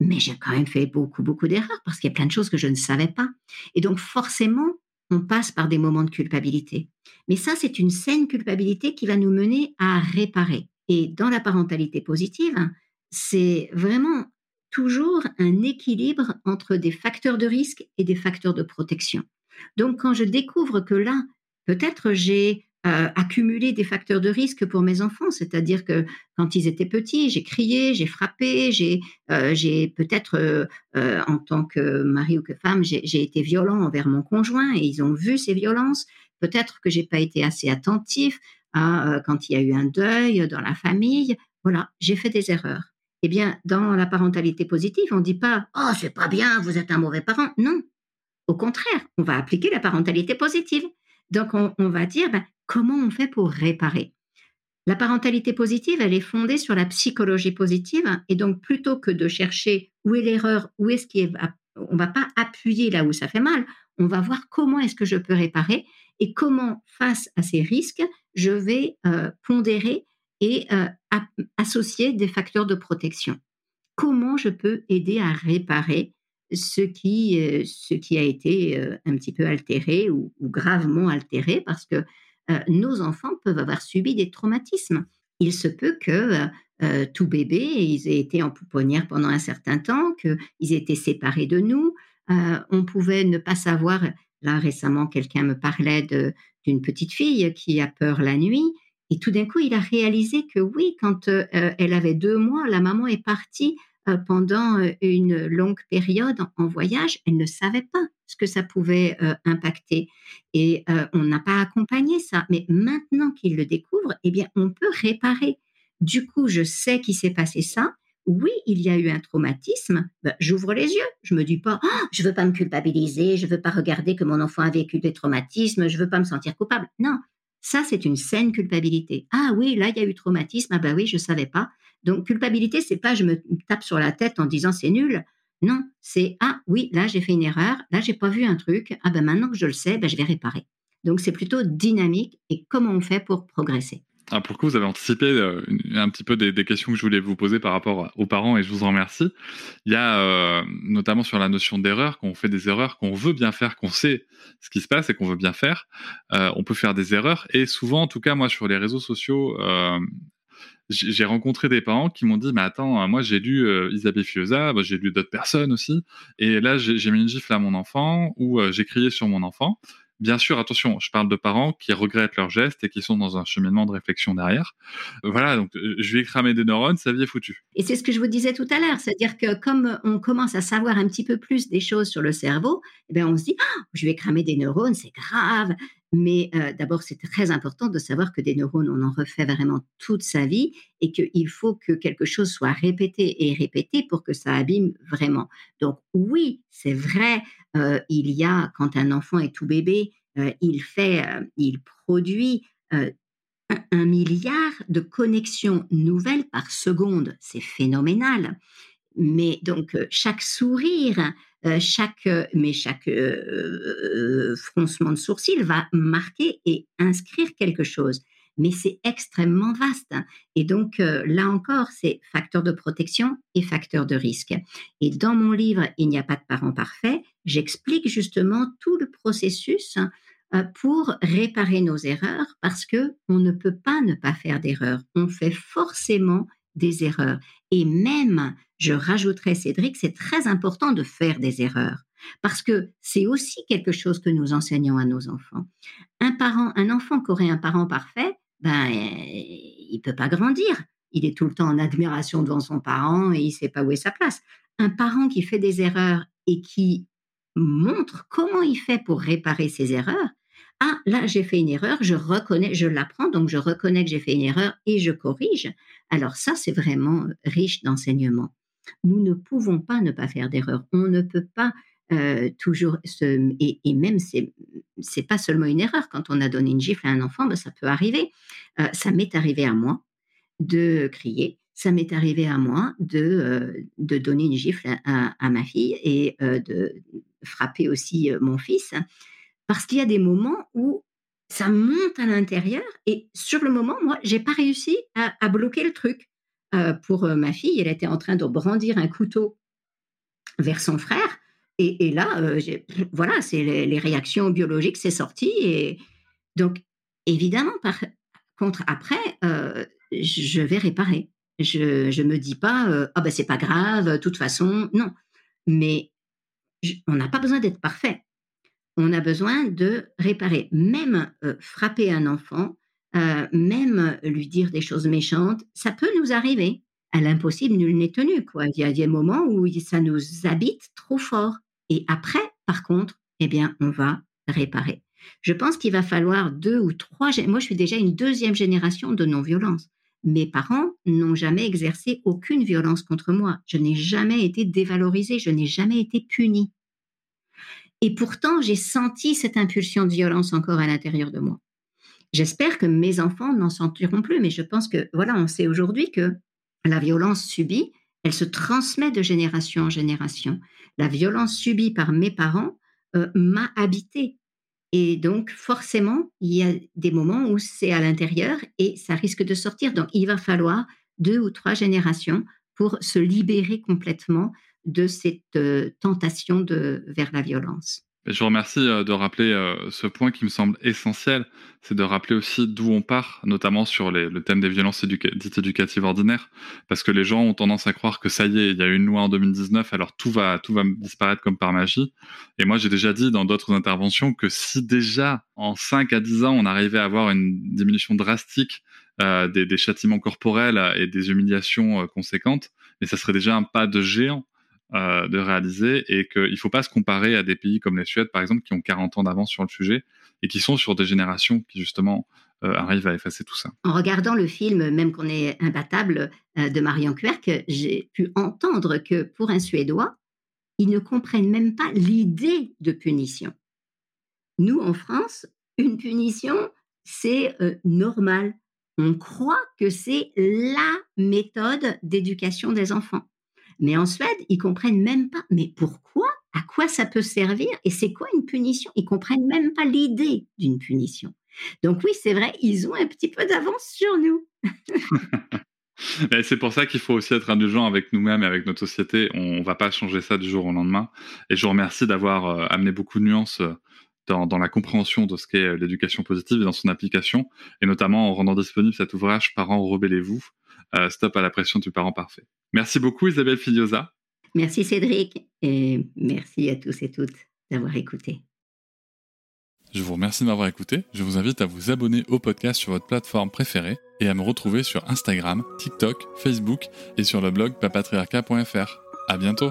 mais j'ai quand même fait beaucoup, beaucoup d'erreurs parce qu'il y a plein de choses que je ne savais pas. Et donc, forcément, on passe par des moments de culpabilité. Mais ça, c'est une saine culpabilité qui va nous mener à réparer. Et dans la parentalité positive, c'est vraiment toujours un équilibre entre des facteurs de risque et des facteurs de protection. Donc, quand je découvre que là, peut-être j'ai euh, accumuler des facteurs de risque pour mes enfants, c'est-à-dire que quand ils étaient petits, j'ai crié, j'ai frappé, j'ai euh, peut-être euh, en tant que mari ou que femme, j'ai été violent envers mon conjoint et ils ont vu ces violences. Peut-être que j'ai pas été assez attentif quand il y a eu un deuil dans la famille. Voilà, j'ai fait des erreurs. Eh bien, dans la parentalité positive, on dit pas oh c'est pas bien, vous êtes un mauvais parent. Non, au contraire, on va appliquer la parentalité positive. Donc, on, va dire, ben, comment on fait pour réparer La parentalité positive, elle est fondée sur la psychologie positive. Et donc, plutôt que de chercher où est l'erreur, où est-ce qui est, on va pas appuyer là où ça fait mal, on va voir comment est-ce que je peux réparer. et comment, face à ces risques, je vais euh, pondérer et euh, associer des facteurs de protection. Comment je peux aider à réparer ce qui, euh, ce qui a été un petit peu altéré ou, gravement altéré parce que nos enfants peuvent avoir subi des traumatismes. Il se peut que tout bébé, ils aient été en pouponnière pendant un certain temps, qu'ils aient été séparés de nous. on pouvait ne pas savoir Là, récemment, quelqu'un me parlait d'une petite fille qui a peur la nuit. Et tout d'un coup, il a réalisé que oui, quand euh, elle avait deux mois, la maman est partie euh, pendant euh, une longue période en, voyage. Elle ne savait pas ce que ça pouvait impacter. Et on n'a pas accompagné ça. Mais maintenant qu'il le découvre, eh bien, on peut réparer. Du coup, je sais qu'il s'est passé ça oui, il y a eu un traumatisme, ben, j'ouvre les yeux. Je me dis pas, je «Ah, je veux pas me culpabiliser, je veux pas regarder que mon enfant a vécu des traumatismes, je veux pas me sentir coupable. Non, ça c'est une saine culpabilité. Ah oui, là il y a eu traumatisme, ah ben oui, je savais pas. Donc culpabilité, c'est pas je me tape sur la tête en disant c'est nul. Non, c'est ah oui, là j'ai fait une erreur, là j'ai pas vu un truc, ah ben maintenant que je le sais, ben, je vais réparer. Donc c'est plutôt dynamique et comment on fait pour progresser. Ah, pour que vous avez anticipé euh, un petit peu des, questions que je voulais vous poser par rapport aux parents et je vous en remercie. Il y a euh, notamment sur la notion d'erreur, quand on fait des erreurs, qu'on veut bien faire, qu'on sait ce qui se passe et qu'on veut bien faire, euh, on peut faire des erreurs. Et souvent, en tout cas, moi, sur les réseaux sociaux, j'ai rencontré des parents qui m'ont dit, mais attends, moi j'ai lu Isabelle Fioza, j'ai lu d'autres personnes aussi, et là j'ai mis une gifle à mon enfant ou j'ai crié sur mon enfant. Bien sûr, attention, je parle de parents qui regrettent leurs gestes et qui sont dans un cheminement de réflexion derrière. Voilà, donc euh, je vais cramer des neurones, sa vie est foutue. Et c'est ce que je vous disais tout à l'heure, c'est-à-dire que comme on commence à savoir un petit peu plus des choses sur le cerveau, eh bien on se dit, «Ah, je vais cramer des neurones, c'est grave. Mais euh, d'abord, c'est très important de savoir que des neurones, on en refait vraiment toute sa vie et qu'il faut que quelque chose soit répété et répété pour que ça abîme vraiment. Donc oui, c'est vrai, euh, il y a, quand un enfant est tout bébé, euh, il fait, il produit un milliard de connexions nouvelles par seconde. C'est phénoménal. Mais donc chaque sourire, chaque mais chaque froncement de sourcil va marquer et inscrire quelque chose mais c'est extrêmement vaste. Et donc, euh, là encore, c'est facteur de protection et facteur de risque. Et dans mon livre, Il n'y a pas de parents parfaits, j'explique justement tout le processus euh, pour réparer nos erreurs parce que on ne peut pas ne pas faire d'erreurs. On fait forcément des erreurs. Et même, je rajouterais, Cédric, c'est très important de faire des erreurs parce que c'est aussi quelque chose que nous enseignons à nos enfants. Un parent, un enfant qui aurait un parent parfait, ben, il peut pas grandir. Il est tout le temps en admiration devant son parent et il sait pas où est sa place. Un parent qui fait des erreurs et qui montre comment il fait pour réparer ses erreurs. Ah, là, j'ai fait une erreur, je reconnais, je l'apprends, donc je reconnais que j'ai fait une erreur et je corrige. Alors ça, c'est vraiment riche d'enseignement. Nous ne pouvons pas ne pas faire d'erreur. On ne peut pas euh, toujours et, même c'est c'est pas seulement une erreur quand on a donné une gifle à un enfant ben, ça peut arriver euh, ça m'est arrivé à moi de crier ça m'est arrivé à moi de euh, de donner une gifle à, ma fille et de frapper aussi mon fils parce qu'il y a des moments où ça monte à l'intérieur et sur le moment moi j'ai pas réussi à, bloquer le truc pour ma fille elle était en train de brandir un couteau vers son frère et, là, euh, voilà, c'est les, réactions biologiques, c'est sorti. Et donc, évidemment, par contre, après, euh, je vais réparer. Je ne me dis pas, euh, ah ben c'est pas grave, de toute façon, non. Mais on n'a pas besoin d'être parfait. On a besoin de réparer. Même frapper un enfant, même lui dire des choses méchantes, ça peut nous arriver à l'impossible, nul n'est tenu. Il y a des moments où ça nous habite trop fort. Et après, par contre, eh bien, on va réparer. Je pense qu'il va falloir deux ou trois. Moi, je suis déjà une deuxième génération de non-violence. Mes parents n'ont jamais exercé aucune violence contre moi. Je n'ai jamais été dévalorisée, je n'ai jamais été punie. Et pourtant, j'ai senti cette impulsion de violence encore à l'intérieur de moi. J'espère que mes enfants n'en sentiront plus, mais je pense que, voilà, on sait aujourd'hui que la violence subie, elle se transmet de génération en génération. La violence subie par mes parents euh, m'a habité. Et donc, forcément, il y a des moments où c'est à l'intérieur et ça risque de sortir. Donc, il va falloir deux ou trois générations pour se libérer complètement de cette euh, tentation de, vers la violence. Je vous remercie euh, de rappeler euh, ce point qui me semble essentiel, c'est de rappeler aussi d'où on part, notamment sur le thème des violences dites éducatives ordinaires, parce que les gens ont tendance à croire que ça y est, il y a une loi en 2019, alors tout va, tout va disparaître comme par magie. Et moi, j'ai déjà dit dans d'autres interventions que si déjà en 5 à 10 ans, on arrivait à avoir une diminution drastique des, des, châtiments corporels et des humiliations conséquentes, mais ça serait déjà un pas de géant euh, de réaliser et qu'il ne faut pas se comparer à des pays comme les Suèdes, par exemple, qui ont 40 ans d'avance sur le sujet et qui sont sur des générations qui, justement, euh, arrivent à effacer tout ça. En regardant le film, même qu'on est imbattable, euh, de Marion Querc, j'ai pu entendre que pour un Suédois, ils ne comprennent même pas l'idée de punition. Nous, en France, une punition, c'est normal. On croit que c'est la méthode d'éducation des enfants. Mais en Suède, ils comprennent même pas. Mais pourquoi? À quoi ça peut servir? Et c'est quoi une punition? Ils comprennent même pas l'idée d'une punition. Donc oui, c'est vrai, ils ont un petit peu d'avance sur nous. c'est pour ça qu'il faut aussi être indulgent avec nous-mêmes et avec notre société. On ne va pas changer ça du jour au lendemain. Et je vous remercie d'avoir euh, amené beaucoup de nuances euh, dans, dans, la compréhension de ce qu'est euh, l'éducation positive et dans son application, et notamment en rendant disponible cet ouvrage Parents, rebellez-vous, stop à la pression du parent parfait. Merci beaucoup Isabelle Filiosa. Merci Cédric et merci à tous et toutes d'avoir écouté. Je vous remercie de m'avoir écouté. Je vous invite à vous abonner au podcast sur votre plateforme préférée et à me retrouver sur Instagram, TikTok, Facebook et sur le blog papatriarca.fr. À bientôt.